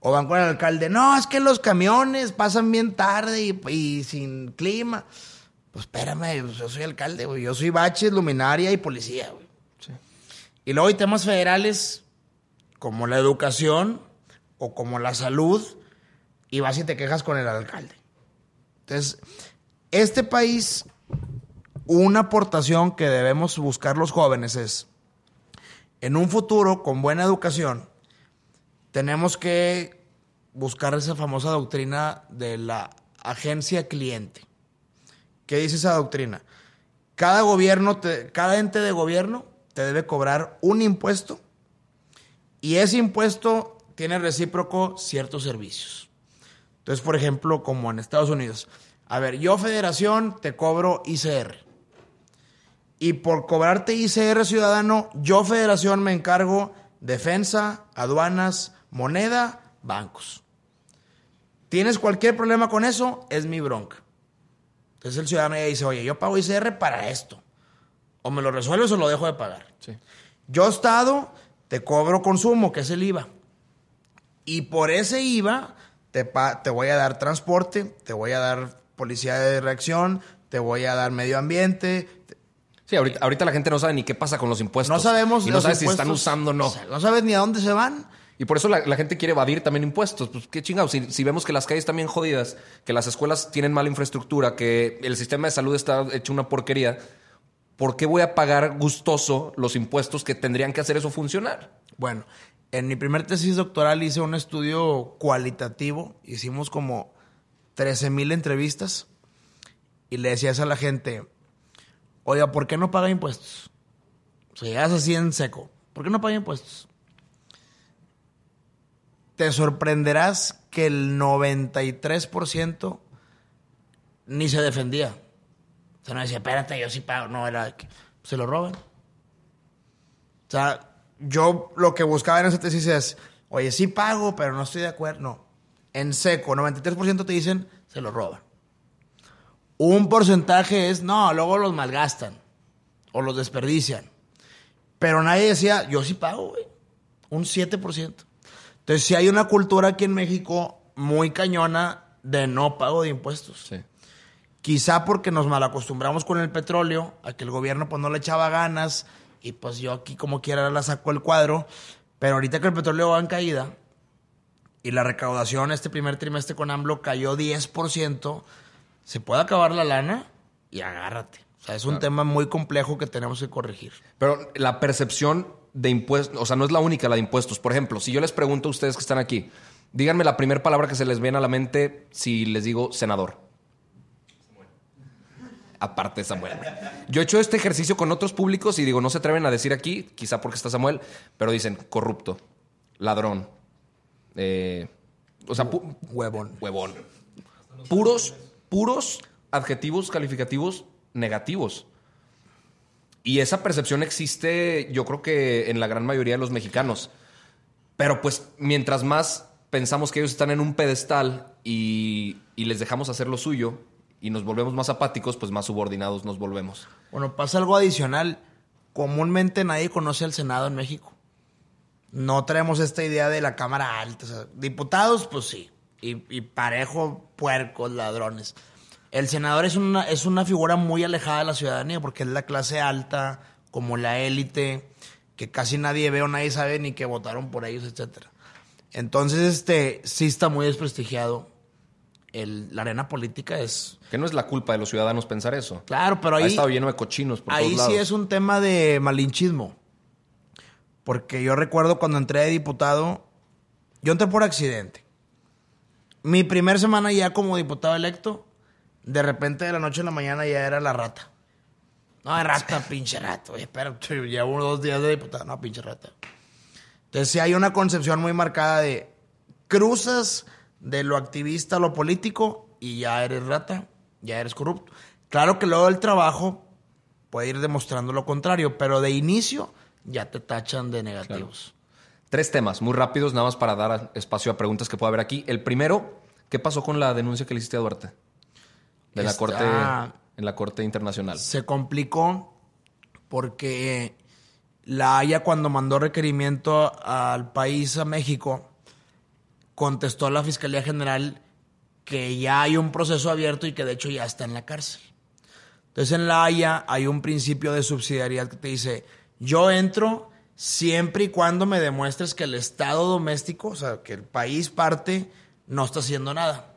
O van con el alcalde. No, es que los camiones pasan bien tarde y sin clima. Pues espérame, pues, yo soy alcalde, güey. Yo soy baches, luminaria y policía, güey. Y luego hay temas federales como la educación o como la salud y vas y te quejas con el alcalde. Entonces, este país, una aportación que debemos buscar los jóvenes es, en un futuro con buena educación, tenemos que buscar esa famosa doctrina de la agencia cliente. ¿Qué dice esa doctrina? Cada gobierno, cada ente de gobierno te debe cobrar un impuesto y ese impuesto tiene recíproco ciertos servicios. Entonces, por ejemplo, como en Estados Unidos, a ver, yo federación te cobro ICR. Y por cobrarte ICR ciudadano, yo federación me encargo defensa, aduanas, moneda, bancos. ¿Tienes cualquier problema con eso? Es mi bronca. Entonces el ciudadano ya dice, oye, yo pago ICR para esto. O me lo resuelves o lo dejo de pagar. Sí. Yo, Estado, te cobro consumo, que es el IVA. Y por ese IVA te, te voy a dar transporte, te voy a dar policía de reacción, te voy a dar medio ambiente. te- Sí, ahorita, ahorita la gente no sabe ni qué pasa con los impuestos. No sabemos Y no los sabe si están usando o no. O sea, no sabes ni a dónde se van. Y por eso la, gente quiere evadir también impuestos. Pues qué chingados. Si, si vemos que las calles están bien jodidas, que las escuelas tienen mala infraestructura, que el sistema de salud está hecho una porquería, ¿por qué voy a pagar gustoso los impuestos que tendrían que hacer eso funcionar? Bueno, en mi primer tesis doctoral hice un estudio cualitativo. Hicimos como 13 mil entrevistas y le decías a la gente, oiga, ¿por qué no paga impuestos? O sea, llegas así en seco. ¿Por qué no paga impuestos? Te sorprenderás que el 93% ni se defendía. O sea, no decía, espérate, yo sí pago. No, era se lo roban. O sea, yo lo que buscaba en esa tesis es, oye, sí pago, pero no estoy de acuerdo. No. En seco, 93% te dicen, se lo roban. Un porcentaje es, no, luego los malgastan o los desperdician. Pero nadie decía, yo sí pago, güey. Un 7%. Entonces, si hay una cultura aquí en México muy cañona de no pago de impuestos. Sí. Quizá porque nos malacostumbramos con el petróleo, a que el gobierno pues no le echaba ganas y pues yo aquí como quiera la saco el cuadro. Pero ahorita que el petróleo va en caída y la recaudación este primer trimestre con AMLO cayó 10%, se puede acabar la lana y agárrate. O sea, es un tema muy complejo que tenemos que corregir. Pero la percepción de impuestos, o sea, no es la única la de impuestos. Por ejemplo, si yo les pregunto a ustedes que están aquí, díganme la primera palabra que se les viene a la mente si les digo senador. Aparte de Samuel. Yo he hecho este ejercicio con otros públicos y digo, no se atreven a decir aquí, quizá porque está Samuel, pero dicen corrupto, ladrón, eh, o sea, Huevón. huevón. Puros, puros adjetivos calificativos negativos. Y esa percepción existe, yo creo que en la gran mayoría de los mexicanos. Pero pues mientras más pensamos que ellos están en un pedestal y, les dejamos hacer lo suyo y nos volvemos más apáticos, pues más subordinados nos volvemos. Bueno, pasa algo adicional. Comúnmente nadie conoce al Senado en México. No traemos esta idea de la Cámara Alta. Diputados, pues sí. Y, y parejo, puercos, ladrones. El senador es una, es una figura muy alejada de la ciudadanía porque es la clase alta, como la élite, que casi nadie ve o nadie sabe ni que votaron por ellos, etcétera. Entonces, este, sí está muy desprestigiado. El, la arena política es Que no es la culpa de los ciudadanos pensar eso. Claro, pero ha ahí. estado lleno de cochinos por ahí todos sí es un tema de malinchismo. Porque yo recuerdo cuando entré de diputado, yo entré por accidente. Mi primer semana ya como diputado electo, de repente de la noche a la mañana ya era la rata. No, rata, pinche rata. Oye, espera, llevo unos dos días de diputado. No, pinche rata. Entonces sí hay una concepción muy marcada de cruzas de lo activista a lo político y ya eres rata, ya eres corrupto. Claro que luego el trabajo puede ir demostrando lo contrario, pero de inicio ya te tachan de negativos. Tres temas muy rápidos, nada más para dar espacio a preguntas que pueda haber aquí. El primero, ¿qué pasó con la denuncia que le hiciste a Duarte? De la Está- corte, en la corte internacional. Se complicó porque la Haya cuando mandó requerimiento al país, a México, contestó a la Fiscalía General que ya hay un proceso abierto y que de hecho ya está en la cárcel. Entonces en la Haya hay un principio de subsidiariedad que te dice, yo entro siempre y cuando me demuestres que el Estado doméstico, o sea, que el país parte, no está haciendo nada.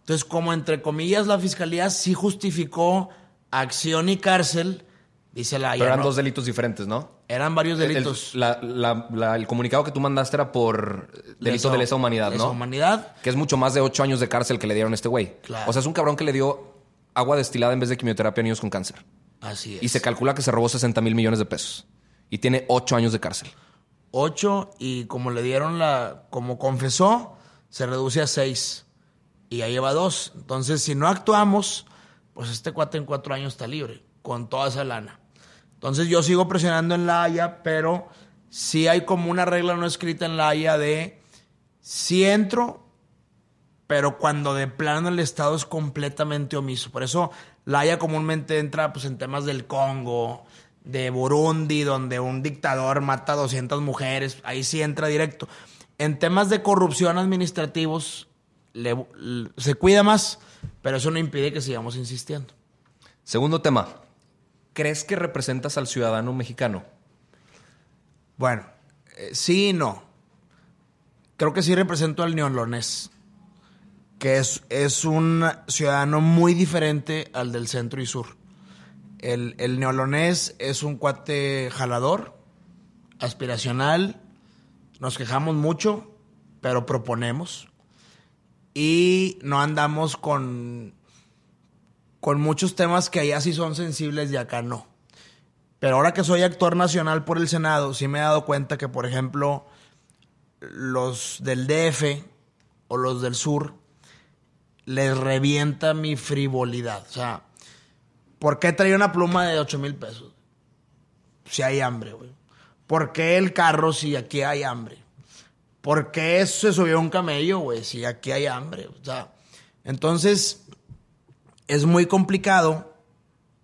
Entonces, como entre comillas la Fiscalía sí justificó acción y cárcel, dice la. Pero eran no, dos delitos diferentes, ¿no? eran varios El- delitos. El, la- la- la- el comunicado que tú mandaste era por delito de lesa humanidad, lesa ¿no? humanidad. Que es mucho más de ocho años de cárcel que le dieron a este güey. Claro. O sea, es un cabrón que le dio agua destilada en vez de quimioterapia a niños con cáncer. Así es. Y se calcula que se robó 60 mil millones de pesos. Y tiene ocho años de cárcel. ocho y como le dieron la, como confesó, se reduce a seis y ya lleva dos. Entonces, si no actuamos, pues este cuate en cuatro años está libre con toda esa lana. Entonces yo sigo presionando en la Haya, pero sí hay como una regla no escrita en la Haya de si entro, pero cuando de plano el Estado es completamente omiso. Por eso la Haya comúnmente entra pues, en temas del Congo, de Burundi, donde un dictador mata a 200 mujeres, ahí sí entra directo. En temas de corrupción administrativos le- le- se cuida más, pero eso no impide que sigamos insistiendo. Segundo tema. ¿Crees que representas al ciudadano mexicano? Bueno, eh, sí y no. Creo que sí represento al neolonés, que es, es un ciudadano muy diferente al del centro y sur. El, el neolonés es un cuate jalador, aspiracional, nos quejamos mucho, pero proponemos. Y no andamos con, con muchos temas que allá sí son sensibles y acá no. Pero ahora que soy actor nacional por el Senado, sí me he dado cuenta que, por ejemplo, los del DF o los del sur les revienta mi frivolidad. O sea, ¿por qué traía una pluma de 8 mil pesos? Si hay hambre, güey. ¿Por qué el carro si aquí hay hambre? ¿Por qué se subió un camello, güey, si aquí hay hambre? O sea, entonces es muy complicado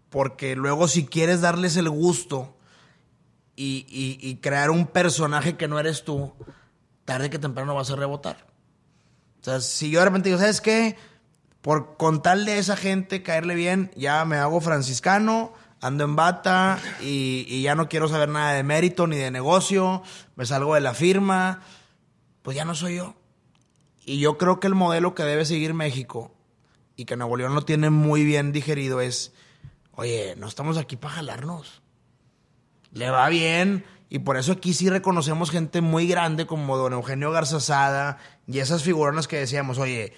porque luego si quieres darles el gusto y, y crear un personaje que no eres tú, tarde que temprano vas a rebotar. O sea, si yo de repente digo, ¿sabes qué? Por contarle a esa gente caerle bien, ya me hago franciscano, ando en bata y, y ya no quiero saber nada de mérito ni de negocio, me salgo de la firma, pues ya no soy yo. Y yo creo que el modelo que debe seguir México y que Nuevo León lo tiene muy bien digerido es, oye, no estamos aquí para jalarnos. Le va bien y por eso aquí sí reconocemos gente muy grande como don Eugenio Garzazada y esas figuronas que decíamos, oye,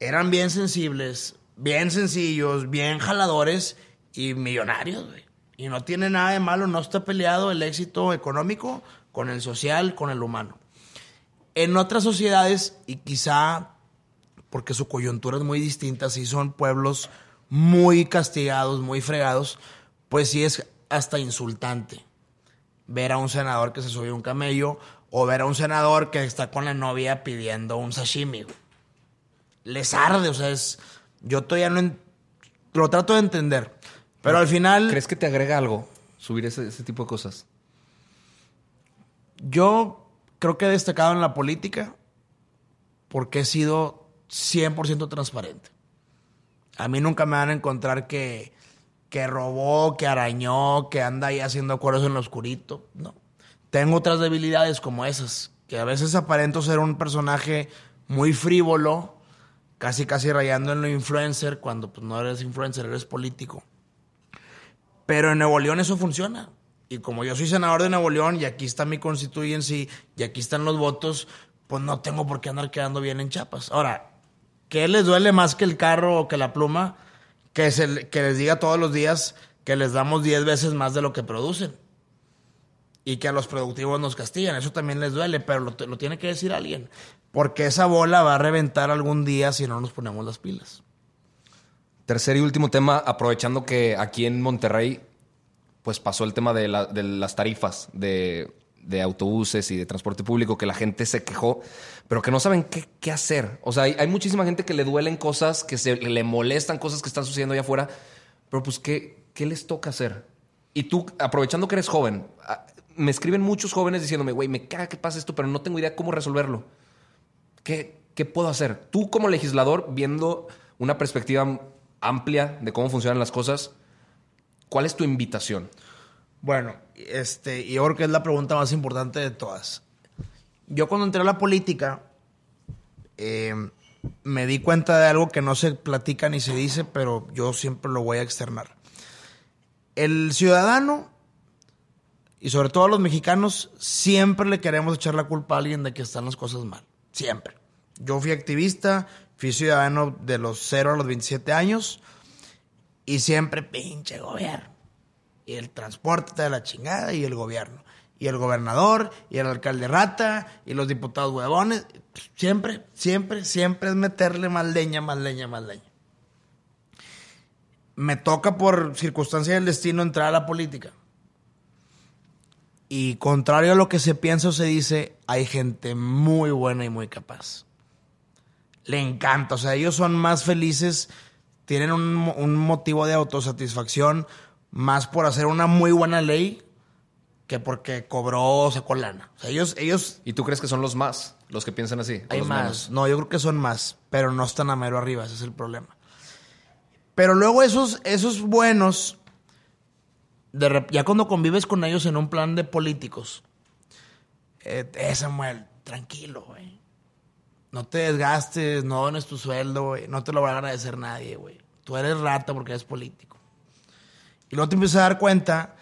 eran bien sensibles, bien sencillos, bien jaladores y millonarios, güey. Y no tiene nada de malo, no está peleado el éxito económico con el social, con el humano. En otras sociedades, y quizá porque su coyuntura es muy distinta, si son pueblos muy castigados, muy fregados, pues sí es hasta insultante ver a un senador que se subió a un camello o ver a un senador que está con la novia pidiendo un sashimi. Les arde, o sea, es, yo todavía no lo trato de entender. Pero al final... ¿Crees que te agrega algo subir ese, ese tipo de cosas? Yo creo que he destacado en la política porque he sido 100% transparente. A mí nunca me van a encontrar que que robó, que arañó, que anda ahí haciendo acuerdos en lo oscurito. No. Tengo otras debilidades como esas, que a veces aparento ser un personaje muy frívolo, casi casi rayando en lo influencer, cuando pues no eres influencer, eres político. Pero en Nuevo León eso funciona. Y como yo soy senador de Nuevo León y aquí está mi constituyency y aquí están los votos, pues no tengo por qué andar quedando bien en chapas. Ahora, ¿qué les duele más que el carro o que la pluma? que, se, que les diga todos los días que les damos 10 veces más de lo que producen. Y que a los productivos nos castigan. Eso también les duele, pero lo, lo tiene que decir alguien. Porque esa bola va a reventar algún día si no nos ponemos las pilas. Tercer y último tema, aprovechando que aquí en Monterrey, pues pasó el tema de, la, de las tarifas de autobuses y de transporte público que la gente se quejó, pero que no saben qué, hacer. O sea, hay, hay, muchísima gente que le duelen cosas, que se le molestan cosas que están sucediendo allá afuera, pero pues, ¿qué, qué les toca hacer? Y tú, aprovechando que eres joven, ah, me escriben muchos jóvenes diciéndome, güey, me caga que pasa esto, pero no tengo idea cómo resolverlo. ¿Qué, ¿Qué puedo hacer? Tú como legislador, viendo una perspectiva amplia de cómo funcionan las cosas, ¿cuál es tu invitación? Bueno, este, yo creo que es la pregunta más importante de todas. Yo cuando entré a la política, eh, me di cuenta de algo que no se platica ni se dice, pero yo siempre lo voy a externar. El ciudadano, y sobre todo los mexicanos, siempre le queremos echar la culpa a alguien de que están las cosas mal. Siempre. Yo fui activista, fui ciudadano de los 0 a los 27 años, y siempre pinche gobierno y el transporte de la chingada y el gobierno. Y el gobernador, y el alcalde rata, y los diputados huevones. Siempre, siempre, siempre es meterle más leña, más leña, más leña. Me toca por circunstancia del destino entrar a la política. Y contrario a lo que se piensa o se dice, hay gente muy buena y muy capaz. Le encanta, o sea, ellos son más felices, tienen un, un motivo de autosatisfacción más por hacer una muy buena ley que porque cobró o sacó lana. O sea, ellos, ellos... ¿Y tú crees que son los más, los que piensan así? Hay más. No, yo creo que son más, pero no están a mero arriba, ese es el problema. Pero luego esos, esos buenos, de ya cuando convives con ellos en un plan de políticos, eh, eh Samuel, tranquilo, güey. No te desgastes, no dones tu sueldo, güey. No te lo va a agradecer nadie, güey. Tú eres rata porque eres político. Y luego te empiezas a dar cuenta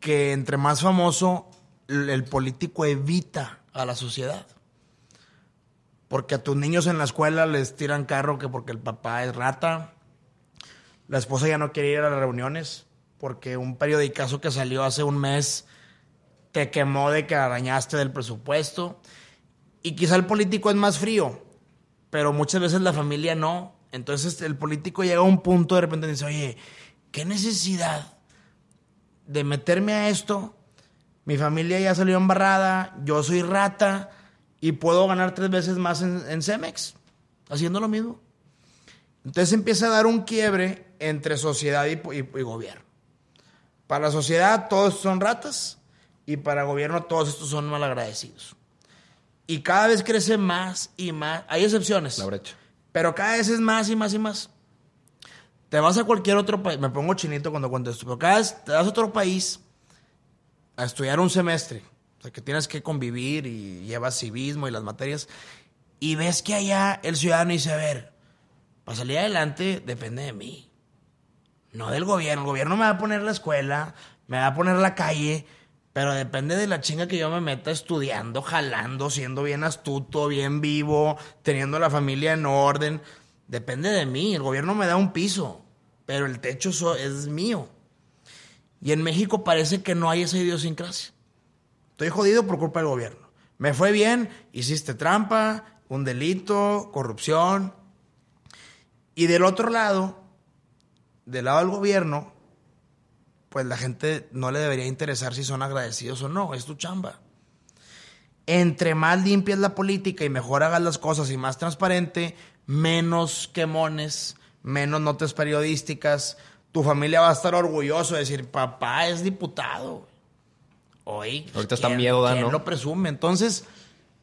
que entre más famoso, el, político evita a la sociedad. Porque a tus niños en la escuela les tiran carro que porque el papá es rata. La esposa ya no quiere ir a las reuniones porque un periodicazo que salió hace un mes te quemó de que arañaste del presupuesto. Y quizá el político es más frío, pero muchas veces la familia no. Entonces el político llega a un punto de repente y dice, oye, ¿qué necesidad de meterme a esto? Mi familia ya salió embarrada, yo soy rata y puedo ganar tres veces más en, Cemex, haciendo lo mismo. Entonces empieza a dar un quiebre entre sociedad y, y- y gobierno. Para la sociedad todos son ratas y para el gobierno todos estos son malagradecidos. Y cada vez crece más y más. Hay excepciones. La brecha. Pero cada vez es más y más y más. Te vas a cualquier otro país, me pongo chinito cuando cuento esto, pero cada vez te vas a otro país a estudiar un semestre, o sea, que tienes que convivir y llevas civismo y las materias, y ves que allá el ciudadano dice, a ver, para salir adelante depende de mí, no del gobierno. El gobierno me va a poner la escuela, me va a poner la calle, pero depende de la chinga que yo me meta estudiando, jalando, siendo bien astuto, bien vivo, teniendo la familia en orden. Depende de mí. El gobierno me da un piso, pero el techo es mío. Y en México parece que no hay esa idiosincrasia. Estoy jodido por culpa del gobierno. Me fue bien, hiciste trampa, un delito, corrupción. Y del otro lado, del lado del gobierno, pues la gente no le debería interesar si son agradecidos o no, es tu chamba. Entre más limpia es la política y mejor hagas las cosas y más transparente, menos quemones, menos notas periodísticas, tu familia va a estar orgulloso de decir, papá es diputado. Hoy, Ahorita está miedo, ¿da, no? lo presume? Entonces,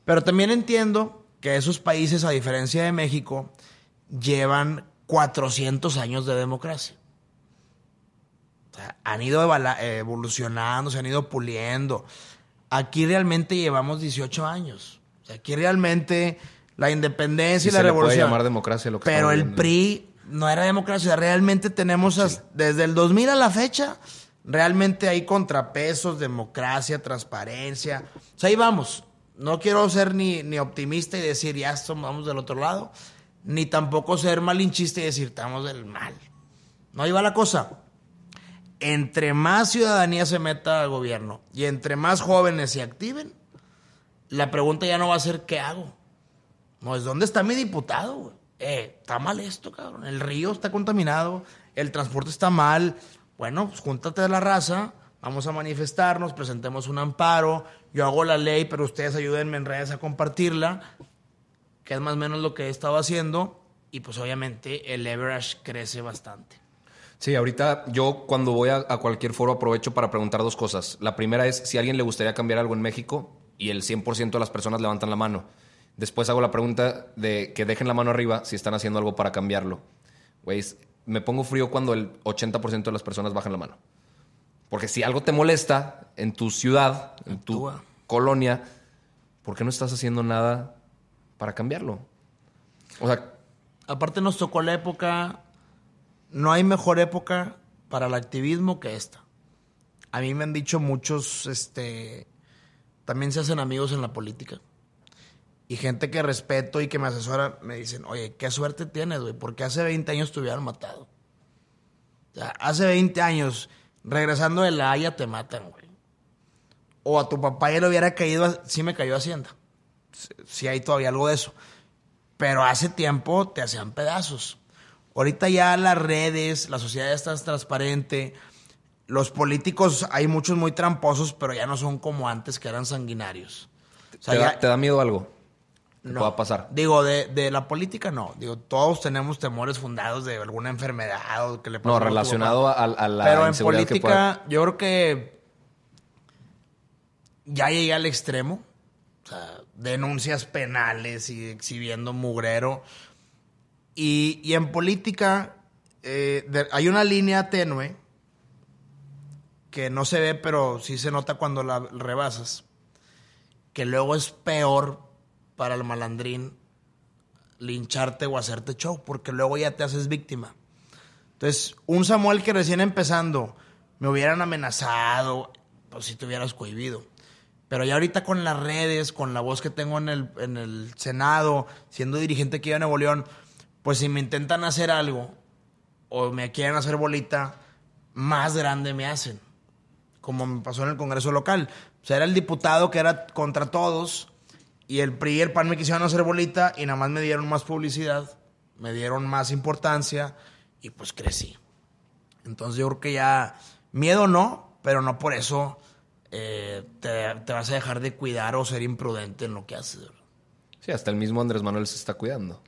pero también entiendo que esos países, a diferencia de México, llevan 400 años de democracia. Han ido evolucionando, se han ido puliendo. Aquí realmente llevamos 18 años. O sea, aquí realmente la independencia y la se le puede revolución. llamar democracia lo que Pero el viendo. PRI no era democracia. Realmente tenemos desde el 2000 a la fecha, realmente hay contrapesos, democracia, transparencia. O sea, ahí vamos. No quiero ser ni, ni optimista y decir ya estamos del otro lado, ni tampoco ser malinchista y decir estamos del mal. No, ahí va la cosa. Entre más ciudadanía se meta al gobierno y entre más jóvenes se activen, la pregunta ya no va a ser ¿qué hago? No, es ¿dónde está mi diputado? Eh, está mal esto, cabrón. El río está contaminado, el transporte está mal. Bueno, pues júntate a la raza, vamos a manifestarnos, presentemos un amparo. Yo hago la ley, pero ustedes ayúdenme en redes a compartirla, que es más o menos lo que he estado haciendo. Y pues obviamente el leverage crece bastante. Sí, ahorita yo cuando voy a, a cualquier foro aprovecho para preguntar dos cosas. La primera es si a alguien le gustaría cambiar algo en México y el 100% de las personas levantan la mano. Después hago la pregunta de que dejen la mano arriba si están haciendo algo para cambiarlo. Güey, me pongo frío cuando el 80% de las personas bajan la mano. Porque si algo te molesta en tu ciudad, en tu Actúa. colonia, ¿por qué no estás haciendo nada para cambiarlo? O sea, Aparte nos tocó la época, no hay mejor época para el activismo que esta. A mí me han dicho muchos, este, también se hacen amigos en la política. Y gente que respeto y que me asesora me dicen, oye, qué suerte tienes, güey, porque hace 20 años te hubieran matado. O sea, hace 20 años, regresando de la Haya, te matan, güey. O a tu papá ya le hubiera caído, sí me cayó Hacienda. Sí hay todavía algo de eso. Pero hace tiempo te hacían pedazos. Ahorita ya las redes, la sociedad ya está transparente. Los políticos, hay muchos muy tramposos, pero ya no son como antes, que eran sanguinarios. O sea, ¿te, da, ya- te da miedo algo que no. pueda pasar? Digo, de, de la política no. Digo, todos tenemos temores fundados de alguna enfermedad o que le pase No, relacionado a, a la Pero en que política, yo creo que ya llegué al extremo. O sea, denuncias penales y exhibiendo mugrero. Y, y en política eh, de- hay una línea tenue que no se ve, pero sí se nota cuando la rebasas. Que luego es peor para el malandrín lincharte o hacerte show, porque luego ya te haces víctima. Entonces, un Samuel que recién empezando me hubieran amenazado, pues si te hubieras cohibido. Pero ya ahorita con las redes, con la voz que tengo en el, en el Senado, siendo dirigente aquí en Nuevo León, pues si me intentan hacer algo o me quieren hacer bolita, más grande me hacen. Como me pasó en el Congreso local. O sea, era el diputado que era contra todos y el PRI y el PAN me quisieron hacer bolita y nada más me dieron más publicidad, me dieron más importancia y pues crecí. Entonces yo creo que ya miedo no, pero no por eso eh, te, te, vas a dejar de cuidar o ser imprudente en lo que haces. Sí, hasta el mismo Andrés Manuel se está cuidando.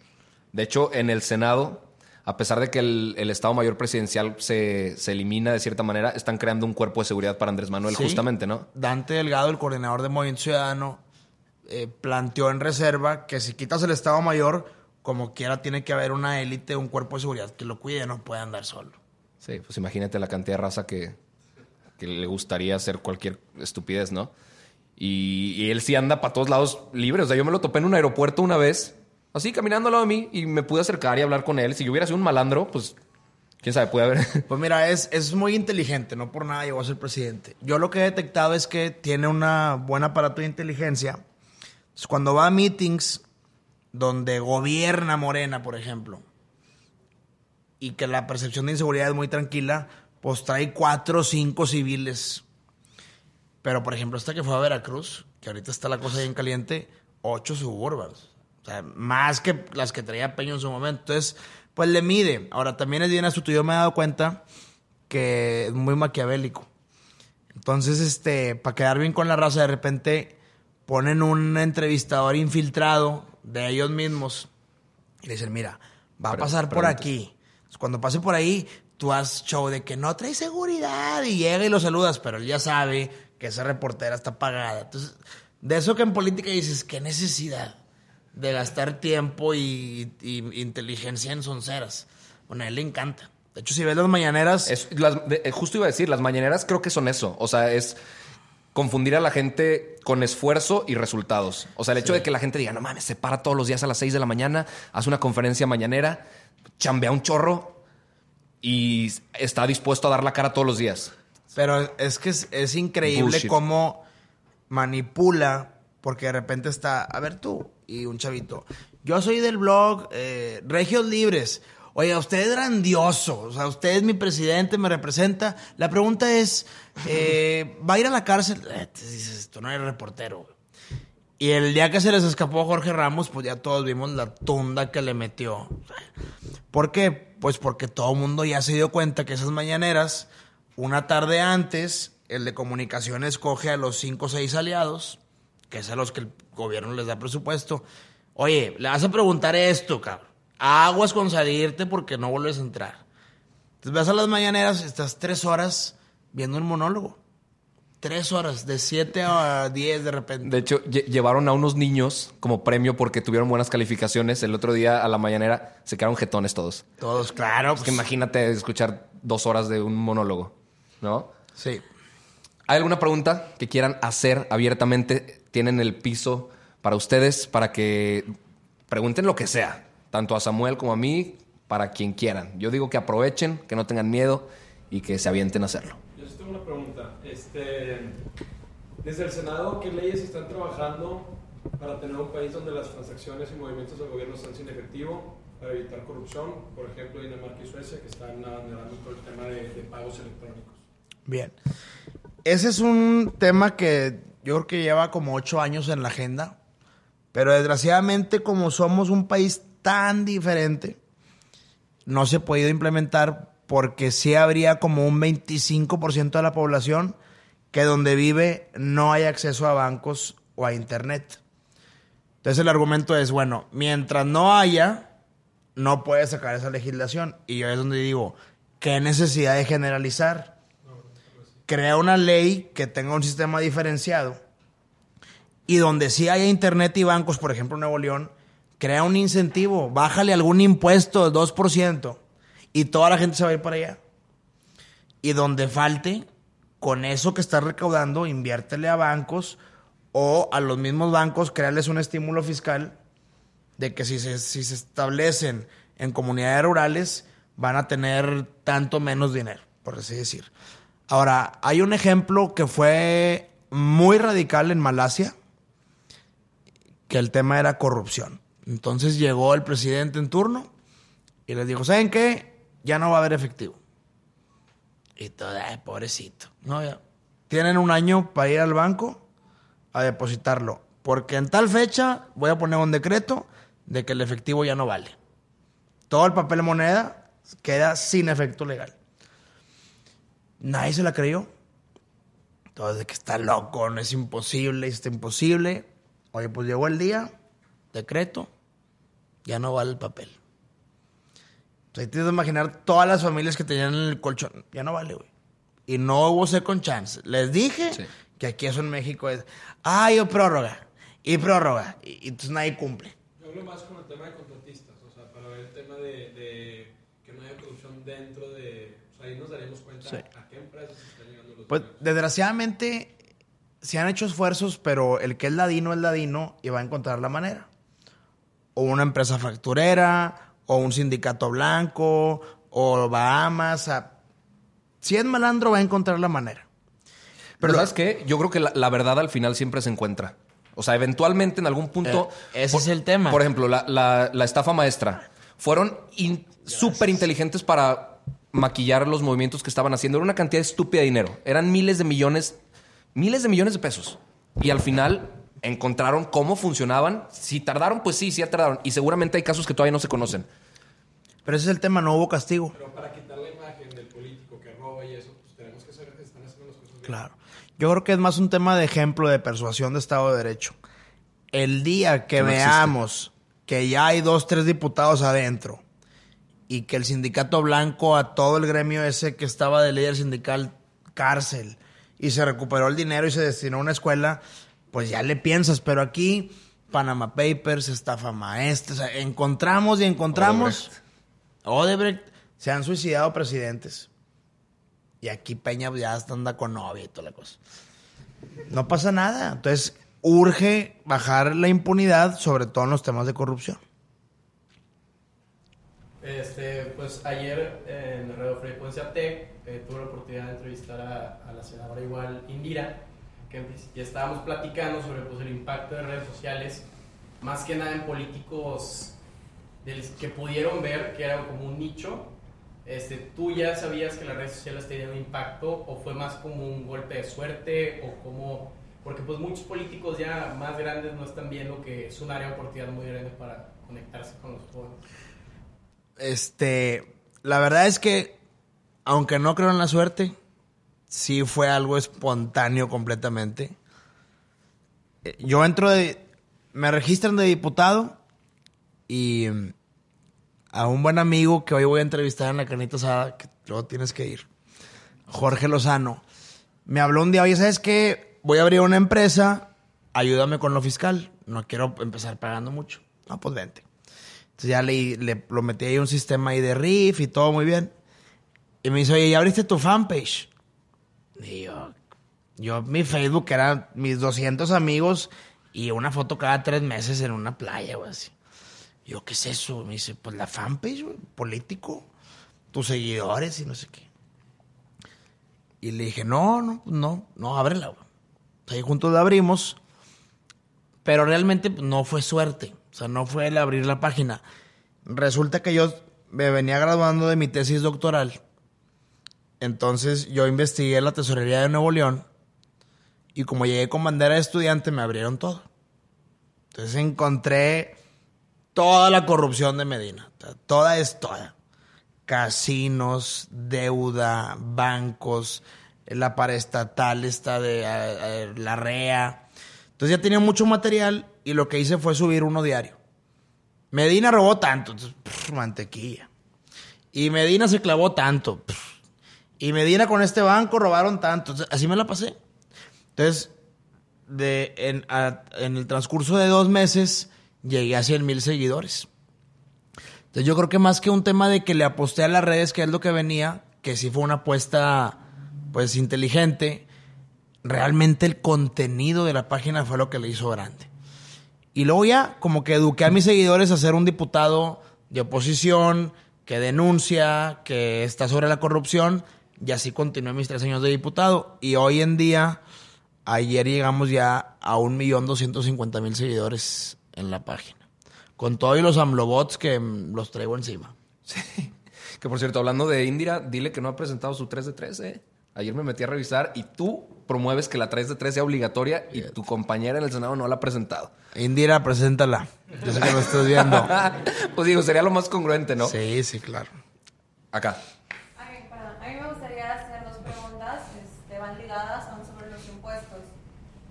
De hecho, en el Senado, a pesar de que el, el Estado Mayor Presidencial se, se, elimina de cierta manera, están creando un cuerpo de seguridad para Andrés Manuel, Sí. justamente, ¿no? Dante Delgado, el coordinador de Movimiento Ciudadano, eh, planteó en reserva que si quitas el Estado Mayor, como quiera tiene que haber una élite, un cuerpo de seguridad que lo cuide, no puede andar solo. Sí, pues imagínate la cantidad de raza que, que le gustaría hacer cualquier estupidez, ¿no? Y, y él sí anda para todos lados libre. O sea, yo me lo topé en un aeropuerto una vez, así caminando al lado de mí, y me pude acercar y hablar con él. Si yo hubiera sido un malandro, pues quién sabe, puede haber. Pues mira, es, es muy inteligente, no por nada llegó a ser presidente. Yo lo que he detectado es que tiene una buen aparato de inteligencia. Cuando va a meetings donde gobierna Morena, por ejemplo, y que la percepción de inseguridad es muy tranquila, pues trae cuatro o cinco civiles. Pero, por ejemplo, esta que fue a Veracruz, que ahorita está la cosa bien caliente, ocho suburbanos. O sea, más que las que traía Peño en su momento. Entonces, pues le mide. Ahora, también es bien astuto. Yo me he dado cuenta que es muy maquiavélico. Entonces, este, para quedar bien con la raza, de repente ponen un entrevistador infiltrado de ellos mismos y le dicen, mira, va a pasar por aquí. Entonces, cuando pase por ahí, tú haz show de que no trae seguridad y llega y lo saludas, pero él ya sabe que esa reportera está pagada. Entonces, de eso que en política dices, qué necesidad de gastar tiempo y, y inteligencia en sonceras. Bueno, a él le encanta. De hecho, si ves las mañaneras, Es, las- de- eh, justo iba a decir, las mañaneras creo que son eso. O sea, es confundir a la gente con esfuerzo y resultados. O sea, el hecho de que la gente diga, no mames, se para todos los días a las 6 de la mañana, hace una conferencia mañanera, chambea un chorro y está dispuesto a dar la cara todos los días. Pero es que es, es increíble Bullshit. cómo manipula, porque de repente está, a ver tú, y un chavito, yo soy del blog eh, Regios Libres. Oye, usted es grandioso, o sea, usted es mi presidente, me representa. La pregunta es, eh, ¿va a ir a la cárcel? Eh, dices, tú no reportero. Y el día que se les escapó Jorge Ramos, pues ya todos vimos la tunda que le metió. ¿Por qué? Pues porque todo el mundo ya se dio cuenta que esas mañaneras, una tarde antes, el de comunicaciones coge a los cinco o seis aliados, que es a los que el gobierno les da presupuesto. Oye, le vas a preguntar esto, cabrón. Aguas con salirte porque no vuelves a entrar. Entonces vas a las mañaneras, estás tres horas viendo un monólogo. Tres horas, de siete a diez de repente. De hecho, lle- llevaron a unos niños como premio porque tuvieron buenas calificaciones. El otro día a la mañanera se quedaron jetones todos. Todos, claro. Es que pues, imagínate escuchar dos horas de un monólogo, ¿no? Sí. ¿Hay alguna pregunta que quieran hacer abiertamente? Tienen el piso para ustedes, para que pregunten lo que sea, tanto a Samuel como a mí, para quien quieran. Yo digo que aprovechen, que no tengan miedo y que se avienten a hacerlo. Yo sí tengo una pregunta. Este, desde el Senado, ¿qué leyes están trabajando para tener un país donde las transacciones y movimientos del gobierno sean sin efectivo, para evitar corrupción? Por ejemplo, Dinamarca y Suecia, que están abanderando todo el tema de, de pagos electrónicos. Bien. Ese es un tema que yo creo que lleva como ocho años en la agenda, pero desgraciadamente como somos un país tan diferente, no se ha podido implementar porque sí habría como un 25% de la población que donde vive no hay acceso a bancos o a internet. Entonces el argumento es, bueno, mientras no haya, no puede sacar esa legislación. Y yo es donde digo, ¿qué necesidad de generalizar? Crea una ley que tenga un sistema diferenciado y donde sí haya internet y bancos, por ejemplo, Nuevo León, crea un incentivo, bájale algún impuesto del 2% y toda la gente se va a ir para allá. Y donde falte, con eso que estás recaudando, inviértele a bancos o a los mismos bancos, crearles un estímulo fiscal de que si se, si se establecen en comunidades rurales, van a tener tanto menos dinero, por así decir. Ahora, hay un ejemplo que fue muy radical en Malasia, que el tema era corrupción. Entonces llegó el presidente en turno y les dijo, ¿saben qué? Ya no va a haber efectivo. Y todo, ay, pobrecito. No, ya. Tienen un año para ir al banco a depositarlo. Porque en tal fecha voy a poner un decreto de que el efectivo ya no vale. Todo el papel moneda queda sin efecto legal. Nadie se la creyó. Todo de que está loco, no es imposible, está imposible. Oye, pues llegó el día, decreto, ya no vale el papel. Entonces, tienes que imaginar todas las familias que tenían en el colchón. Ya no vale, güey. Y no hubo second chance. Les dije Sí. que aquí eso en México es, ay, yo prórroga, y prórroga. Y, y entonces nadie cumple. Yo hablo más con el tema de contratistas, o sea, para ver el tema de, de que no haya corrupción dentro de... O sea, ahí nos daremos cuenta Sí. a qué empresas están llegando los Pues desgraciadamente se han hecho esfuerzos, pero el que es ladino es ladino y va a encontrar la manera. O una empresa facturera, o un sindicato blanco, o Bahamas. o sea, si es malandro va a encontrar la manera. Pero ¿sabes qué? Yo creo que la, la verdad al final siempre se encuentra. O sea, eventualmente en algún punto... Eh, ese por- es el tema. Por ejemplo, la, la- la estafa maestra. Fueron in- súper inteligentes para maquillar los movimientos que estaban haciendo. Era una cantidad estúpida de dinero. Eran miles de millones, miles de millones de pesos. Y al final encontraron cómo funcionaban. Si tardaron, pues sí, sí tardaron. Y seguramente hay casos que todavía no se conocen. Pero ese es el tema, no hubo castigo. Pero para quitar la imagen del político que roba y eso, pues tenemos que saber que están haciendo las cosas bien. Claro. Yo creo que es más un tema de ejemplo de persuasión de Estado de Derecho. El día que existe. veamos que ya hay dos, tres diputados adentro y que el sindicato blanco a todo el gremio ese que estaba de líder sindical cárcel y se recuperó el dinero y se destinó a una escuela, pues ya le piensas. Pero aquí, Panama Papers, estafa maestra, o sea, encontramos y encontramos. Odebrecht. se han suicidado presidentes. Y aquí Peña pues, ya hasta anda con novia y toda la cosa. No pasa nada. Entonces, urge bajar la impunidad, sobre todo en los temas de corrupción. Este, pues ayer en Radio Frecuencia Tech eh, tuve la oportunidad de entrevistar a, a la senadora igual Indira, que estábamos platicando sobre pues, el impacto de redes sociales, más que nada en políticos del- que pudieron ver que era como un nicho. Este, ¿Tú ya sabías que las redes sociales tenían un impacto o fue más como un golpe de suerte o como... Porque pues muchos políticos ya más grandes no están viendo que es un área de oportunidad muy grande para conectarse con los jóvenes. Este, la verdad es que, aunque no creo en la suerte, sí fue algo espontáneo completamente. Eh, Yo entro de, me registran de diputado y mm, a un buen amigo que hoy voy a entrevistar en la canita asada, que luego tienes que ir, Jorge Lozano, me habló un día, oye, ¿sabes qué? Voy a abrir una empresa, ayúdame con lo fiscal, no quiero empezar pagando mucho. No, pues vente. Entonces ya le, le lo metí ahí un sistema ahí de riff y todo muy bien. Y me dice, oye, ¿ya abriste tu fanpage? Y yo, yo, mi Facebook eran mis 200 amigos y una foto cada tres meses en una playa o así. Yo, ¿qué es eso? Me dice, pues la fanpage, güey, político, tus seguidores y no sé qué. Y le dije, no, no, no, no, ábrela, güey. Ahí juntos la abrimos, pero realmente pues, no fue suerte. O sea, no fue el abrir la página. Resulta que yo me venía graduando de mi tesis doctoral. Entonces yo investigué la tesorería de Nuevo León. Y como llegué con bandera de estudiante, me abrieron todo. Entonces encontré toda la corrupción de Medina. Toda es toda. Casinos, deuda, bancos, la paraestatal esta de eh, eh, la REA. Entonces ya tenía mucho material y lo que hice fue subir uno diario. Medina robó tanto, entonces, mantequilla. Y Medina se clavó tanto. Y Medina con este banco robaron tanto. Así me la pasé. Entonces, de, en, en el transcurso de dos meses, llegué a 100 mil seguidores. Entonces, yo creo que más que un tema de que le aposté a las redes, que es lo que venía, que sí fue una apuesta, pues, inteligente, realmente el contenido de la página fue lo que le hizo grande. Y luego ya, como que eduqué a mis seguidores a ser un diputado de oposición, que denuncia, que está sobre la corrupción, Y así continué mis tres años de diputado. Y hoy en día, ayer llegamos ya a un millón doscientos cincuenta mil seguidores en la página. Con todos los AMLOBots que mm, los traigo encima. Sí. Que por cierto, hablando de Indira, dile que no ha presentado su 3 de 3, ¿eh? Ayer me metí a revisar y tú promueves que la 3 de 3 sea obligatoria y tu compañera en el Senado no la ha presentado. Indira, preséntala. Yo sé que lo estás viendo. pues digo, sería lo más congruente, ¿no? Sí, sí, claro. Acá. A mí, perdón, a mí me gustaría hacer dos preguntas, este, van ligadas aún sobre los impuestos.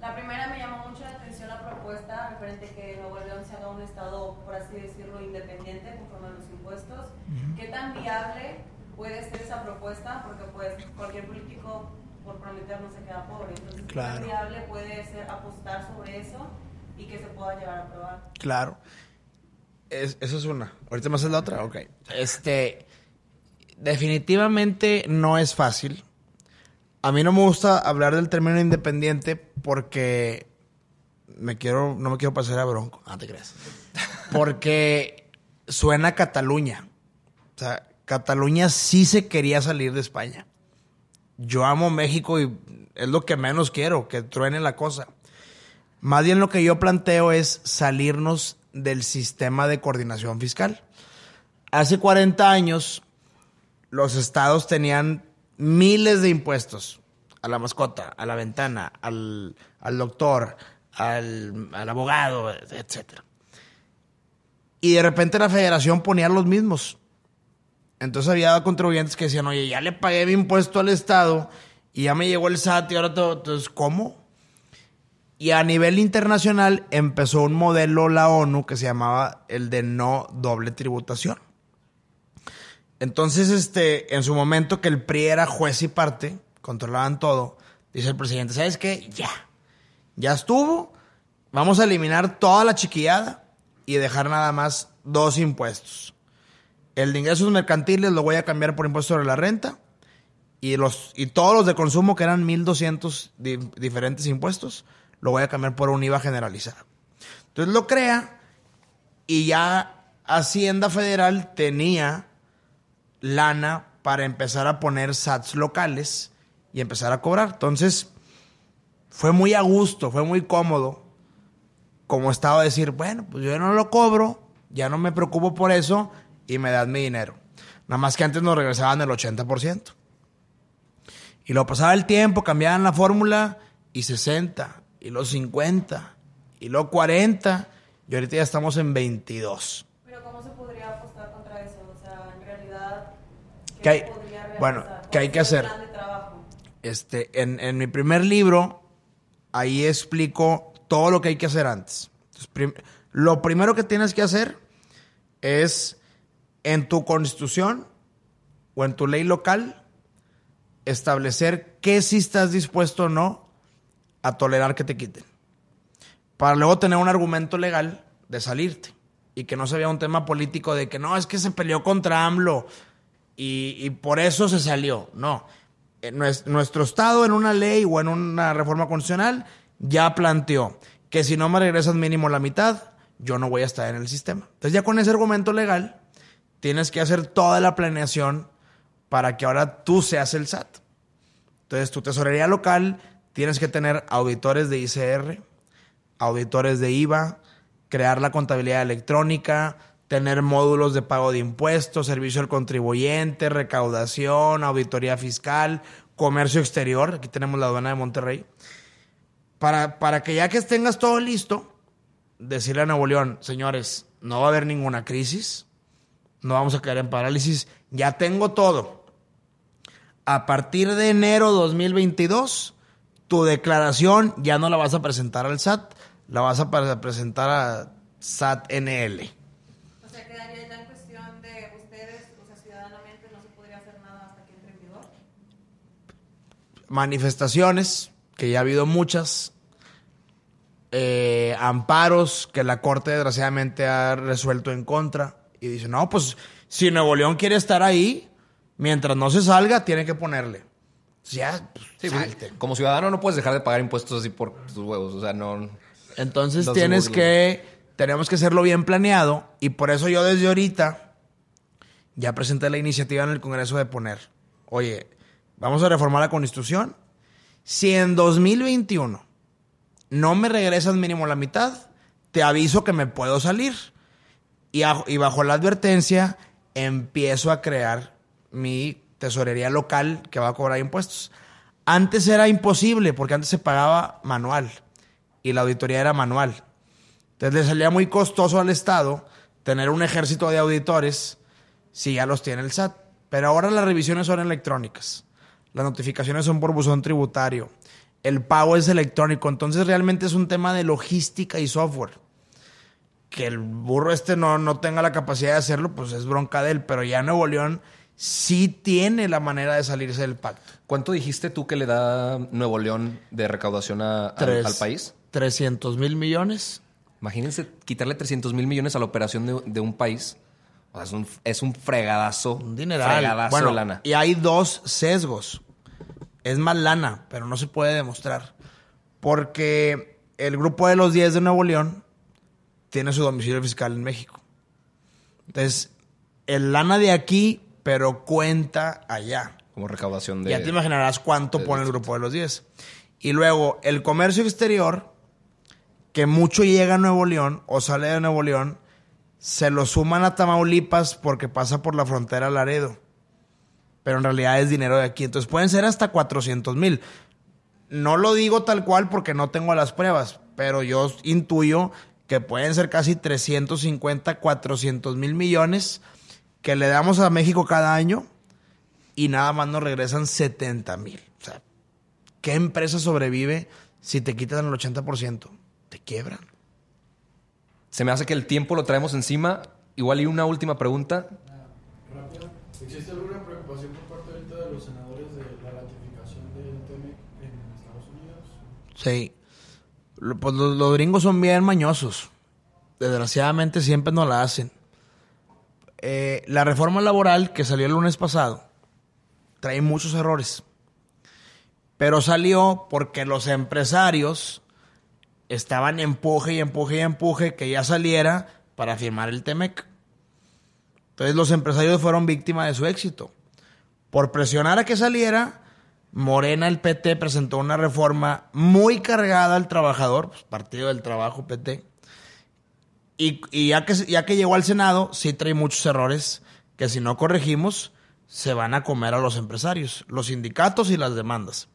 La primera me llamó mucho la atención la propuesta referente que Nuevo León se haga un estado, por así decirlo, independiente conforme a los impuestos. ¿Qué tan viable puede ser esa propuesta? Porque pues cualquier político por prometer no se queda pobre. Entonces, ¿qué Claro. tan viable puede ser apostar sobre eso y que se pueda llegar a aprobar? Claro. Es- esa es una. Ahorita más es la otra. Ok. Este. Definitivamente no es fácil. A mí no me gusta hablar del término independiente porque me quiero, no me quiero pasar a bronco. No te creas. Porque suena a Cataluña. O sea, Cataluña sí se quería salir de España. Yo amo México y es lo que menos quiero, que truene la cosa. Más bien lo que yo planteo es salirnos del sistema de coordinación fiscal. Hace 40 años, los estados tenían miles de impuestos a la mascota, a la ventana, al, al doctor, al, al abogado, etc. Y de repente la federación ponía los mismos. Entonces había contribuyentes que decían, oye, ya le pagué mi impuesto al Estado y ya me llegó el SAT y ahora todo. Entonces, ¿cómo? Y a nivel internacional empezó un modelo la ONU que se llamaba el de no doble tributación. Entonces, este, en su momento que el PRI era juez y parte, controlaban todo, dice el presidente, ¿sabes qué? Ya. Ya estuvo. Vamos a eliminar toda la chiquillada y dejar nada más dos impuestos. El de ingresos mercantiles lo voy a cambiar por impuesto sobre la renta y, los, y todos los de consumo, que eran 1.200 di- diferentes impuestos, lo voy a cambiar por un IVA generalizado. Entonces lo crea y ya Hacienda Federal tenía lana para empezar a poner SATs locales y empezar a cobrar. Entonces fue muy a gusto, fue muy cómodo como estaba decir, bueno, pues yo no lo cobro, ya no me preocupo por eso y me dan mi dinero. Nada más que antes nos regresaban el 80%. Y lo pasaba el tiempo, cambiaban la fórmula y 60, y los 50, y los 40, y ahorita ya estamos en 22. Pero ¿cómo se podría apostar contra eso? O sea, en realidad, ¿qué ¿Qué hay? podría? Bueno, ¿Cuál ¿qué hay que hacer? Este, en, en mi primer libro, ahí explico todo lo que hay que hacer antes. Entonces, prim- lo primero que tienes que hacer es en tu constitución o en tu ley local establecer qué sí estás dispuesto o no a tolerar que te quiten. Para luego tener un argumento legal de salirte y que no se vea un tema político de que no, es que se peleó contra AMLO y, por eso se salió. No. En nues- nuestro Estado en una ley o en una reforma constitucional ya planteó que si no me regresas mínimo la mitad, yo no voy a estar en el sistema. Entonces ya con ese argumento legal tienes que hacer toda la planeación para que ahora tú seas el SAT. Entonces tu tesorería local tienes que tener auditores de ICR, auditores de IVA, crear la contabilidad electrónica, tener módulos de pago de impuestos, servicio al contribuyente, recaudación, auditoría fiscal, comercio exterior, aquí tenemos la aduana de Monterrey, para, para que ya que tengas todo listo, decirle a Nuevo León, señores, no va a haber ninguna crisis, no vamos a caer en parálisis, ya tengo todo. A partir de enero 2022, tu declaración ya no la vas a presentar al SAT, la vas a pre- presentar a SAT NL. O sea, quedaría ya en cuestión de ustedes, o sea, ciudadanamente no se podría hacer nada hasta que entre en vigor. manifestaciones, que ya ha habido muchas, eh, amparos que la Corte desgraciadamente ha resuelto en contra, y dice, no, pues si Nuevo León quiere estar ahí, mientras no se salga, tiene que ponerle. Ya, pues, Sí, pues, salte. como ciudadano no puedes dejar de pagar impuestos así por tus huevos. O sea, no. Entonces No tienes que, tenemos que hacerlo bien planeado, y por eso yo desde ahorita ya presenté la iniciativa en el Congreso de poner, oye, vamos a reformar la constitución. Si en 2021 no me regresas mínimo la mitad, te aviso que me puedo salir. Y, bajo la advertencia, empiezo a crear mi tesorería local que va a cobrar impuestos. Antes era imposible porque antes se pagaba manual y la auditoría era manual. Entonces le salía muy costoso al Estado tener un ejército de auditores si ya los tiene el SAT. Pero ahora las revisiones son electrónicas. Las notificaciones son por buzón tributario. El pago es electrónico. Entonces realmente es un tema de logística y software. Que el burro este no, no tenga la capacidad de hacerlo, pues es bronca de él. Pero ya Nuevo León sí tiene la manera de salirse del pacto. ¿Cuánto dijiste tú que le da Nuevo León de recaudación a- al, Tres- al país? 300 mil millones. Imagínense quitarle 300 mil millones a la operación de, de un país. O sea, es un, es un fregadazo. Un dineral. Fregadazo bueno, de lana. y hay dos sesgos. Es más lana, pero no se puede demostrar. Porque el grupo de los 10 de Nuevo León tiene su domicilio fiscal en México. Entonces, el lana de aquí, pero cuenta allá. Como recaudación de. Ya te imaginarás cuánto pone el grupo de los 10. Y luego, el comercio exterior, que mucho llega a Nuevo León o sale de Nuevo León, se lo suman a Tamaulipas porque pasa por la frontera Laredo. Pero en realidad es dinero de aquí. Entonces pueden ser hasta 400 mil. No lo digo tal cual porque no tengo las pruebas, pero yo intuyo que pueden ser casi 350, 400 mil millones que le damos a México cada año y nada más nos regresan 70 mil. O sea, ¿qué empresa sobrevive si te quitan el 80%? Te quiebran. Se me hace que el tiempo lo traemos encima. Igual y una última pregunta. Rápido. ¿Existe alguna preocupación por parte ahorita de los senadores de la ratificación del TEMEC en Estados Unidos? Sí. Pues los, los gringos son bien mañosos. Desgraciadamente siempre no la hacen. Eh, la reforma laboral que salió el lunes pasado trae muchos errores. Pero salió porque los empresarios estaban empuje y empuje y empuje que ya saliera para firmar el TEMEC. Entonces los empresarios fueron víctimas de su éxito. Por presionar a que saliera, Morena, el PT, presentó una reforma muy cargada al trabajador, pues, Partido del Trabajo, PT. Y, y ya, que, ya que llegó al Senado, sí trae muchos errores que si no corregimos, se van a comer a los empresarios, los sindicatos y las demandas.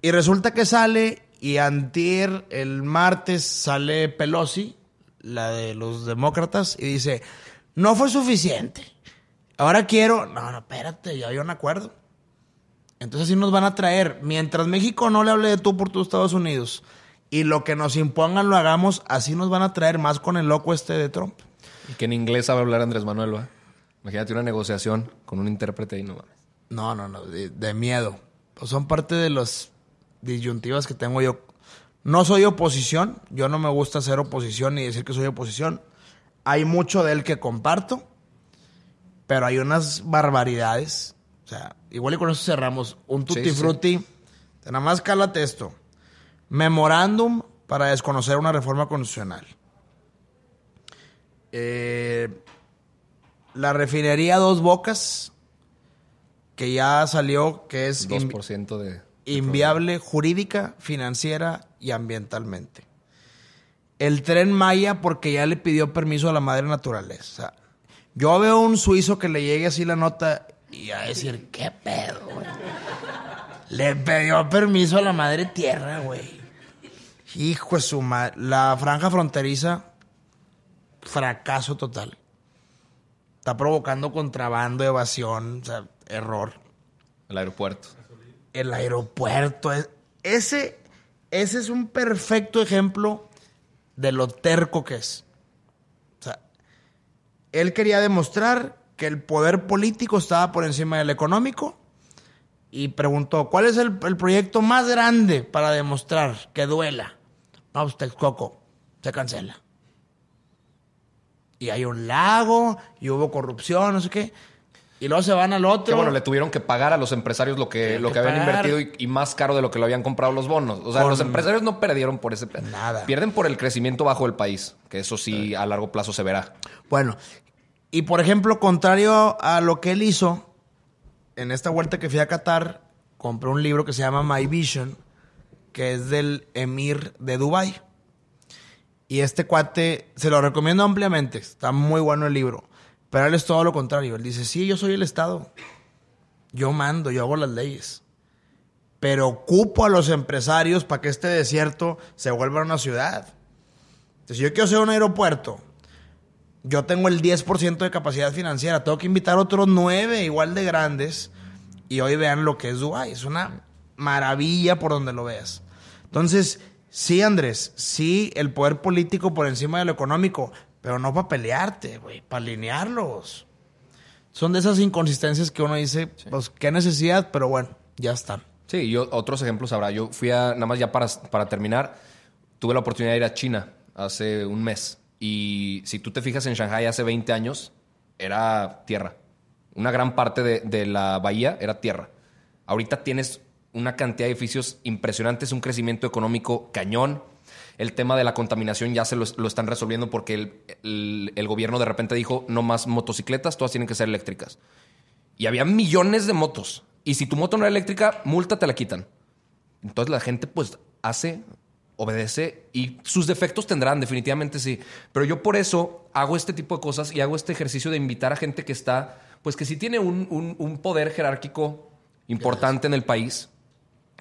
Y resulta que sale, y antier, el martes, sale Pelosi, la de los demócratas, y dice, no fue suficiente. Ahora quiero... No, no, espérate, ya había un acuerdo. Entonces sí nos van a traer, mientras México no le hable de tú por tus Estados Unidos y lo que nos impongan lo hagamos, así nos van a traer más con el loco este de Trump. Y que en inglés sabe hablar Andrés Manuel, ¿va? Imagínate una negociación con un intérprete y no mames. No, no, no, de, de miedo. Pues son parte de las disyuntivas que tengo yo. No soy oposición, yo no me gusta ser oposición ni decir que soy oposición. Hay mucho de él que comparto, pero hay unas barbaridades. O sea, igual y con eso cerramos. Un tutti Sí, sí. frutti. Nada más cálate esto. Memorándum para desconocer una reforma constitucional. Eh, la refinería Dos Bocas, que ya salió, que es invi- 2% de... inviable jurídica, financiera y ambientalmente. El tren Maya porque ya le pidió permiso a la madre naturaleza. Yo veo un suizo que le llegue así la nota y a decir, ¿qué pedo, güey? Le pidió permiso a la madre tierra, güey. Hijo de su madre. La franja fronteriza, fracaso total. Está provocando contrabando, evasión, o sea, error El aeropuerto. el aeropuerto. es- Ese, ese es un perfecto ejemplo de lo terco que es. O sea, él quería demostrar que el poder político estaba por encima del económico y preguntó, ¿cuál es el, el proyecto más grande para demostrar que duela? No, pues Texcoco, se cancela. Y hay un lago, y hubo corrupción, no sé qué. Y luego se van al otro. Que bueno, le tuvieron que pagar a los empresarios lo que, lo que que habían pagar. invertido y, y más caro de lo que lo habían comprado los bonos. O sea, los empresarios no perdieron por ese... Nada. Pierden por el crecimiento bajo del país, que eso sí a largo plazo se verá. Bueno, y por ejemplo, contrario a lo que él hizo, en esta vuelta que fui a Qatar, compré un libro que se llama My Vision, que es del emir de Dubai. Y este cuate, se lo recomiendo ampliamente, está muy bueno el libro. Pero él es todo lo contrario. Él dice, sí, yo soy el Estado. Yo mando, yo hago las leyes. Pero ocupo a los empresarios para que este desierto se vuelva una ciudad. Entonces, si yo quiero hacer un aeropuerto, yo tengo el 10% de capacidad financiera. Tengo que invitar otros nueve igual de grandes. Y hoy vean lo que es Dubái. Es una maravilla por donde lo veas. Entonces, sí, Andrés, sí, el poder político por encima de lo económico, pero no para pelearte, güey, para alinearlos. Son de esas inconsistencias que uno dice, pues qué necesidad, pero bueno, ya están. Sí, yo otros ejemplos habrá. Yo fui a, nada más ya para, para terminar, tuve la oportunidad de ir a China hace un mes. Y si tú te fijas en Shanghai hace 20 años, era tierra. Una gran parte de, la bahía era tierra. Ahorita tienes una cantidad de edificios impresionantes, un crecimiento económico cañón. El tema de la contaminación ya se lo, están resolviendo porque el- el gobierno de repente dijo no más motocicletas, todas tienen que ser eléctricas. Y había millones de motos. Y si tu moto no era eléctrica, multa te la quitan. Entonces la gente pues hace, obedece y sus defectos tendrán, definitivamente sí. Pero yo por eso hago este tipo de cosas y hago este ejercicio de invitar a gente que está, pues que sí tiene un, un- un poder jerárquico importante en el país,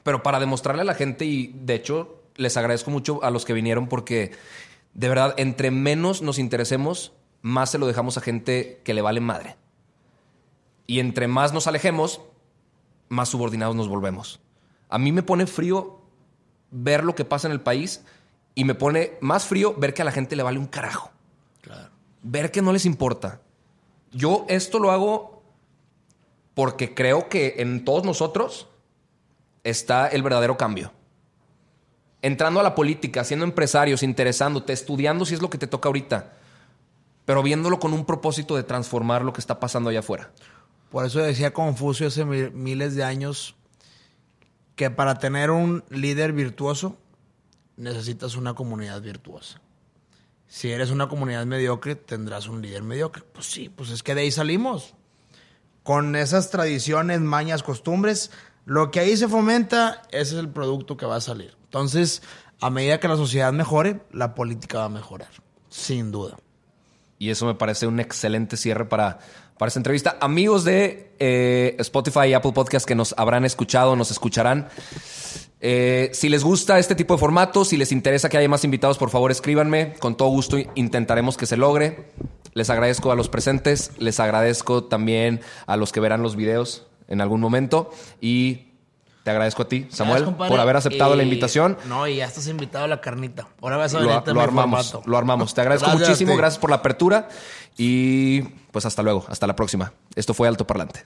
pero para demostrarle a la gente y de hecho les agradezco mucho a los que vinieron porque de verdad, entre menos nos interesemos, más se lo dejamos a gente que le vale madre. Y entre más nos alejemos, más subordinados nos volvemos. A mí me pone frío ver lo que pasa en el país y me pone más frío ver que a la gente le vale un carajo. Ver que no les importa. Yo esto lo hago porque creo que en todos nosotros está el verdadero cambio. Entrando a la política, siendo empresarios, interesándote, estudiando si es lo que te toca ahorita, pero viéndolo con un propósito de transformar lo que está pasando allá afuera. Por eso decía Confucio hace mi- miles de años que para tener un líder virtuoso necesitas una comunidad virtuosa. Si eres una comunidad mediocre, tendrás un líder mediocre. Pues sí, pues es que de ahí salimos. Con esas tradiciones, mañas, costumbres, lo que ahí se fomenta, ese es el producto que va a salir. Entonces, a medida que la sociedad mejore, la política va a mejorar, sin duda. Y eso me parece un excelente cierre para, para esta entrevista. Amigos de eh, Spotify y Apple Podcast que nos habrán escuchado, nos escucharán. Eh, si les gusta este tipo de formato, si les interesa que haya más invitados, por favor escríbanme. Con todo gusto intentaremos que se logre. Les agradezco a los presentes, les agradezco también a los que verán los videos en algún momento. Y te agradezco a ti, Samuel, compadre. por haber aceptado la invitación. No, y ya estás invitado a la carnita. Ahora vas a Lo, lo armamos, formato. lo armamos. Te agradezco Gracias muchísimo, gracias por la apertura y pues hasta luego, hasta la próxima. Esto fue Alto Parlante.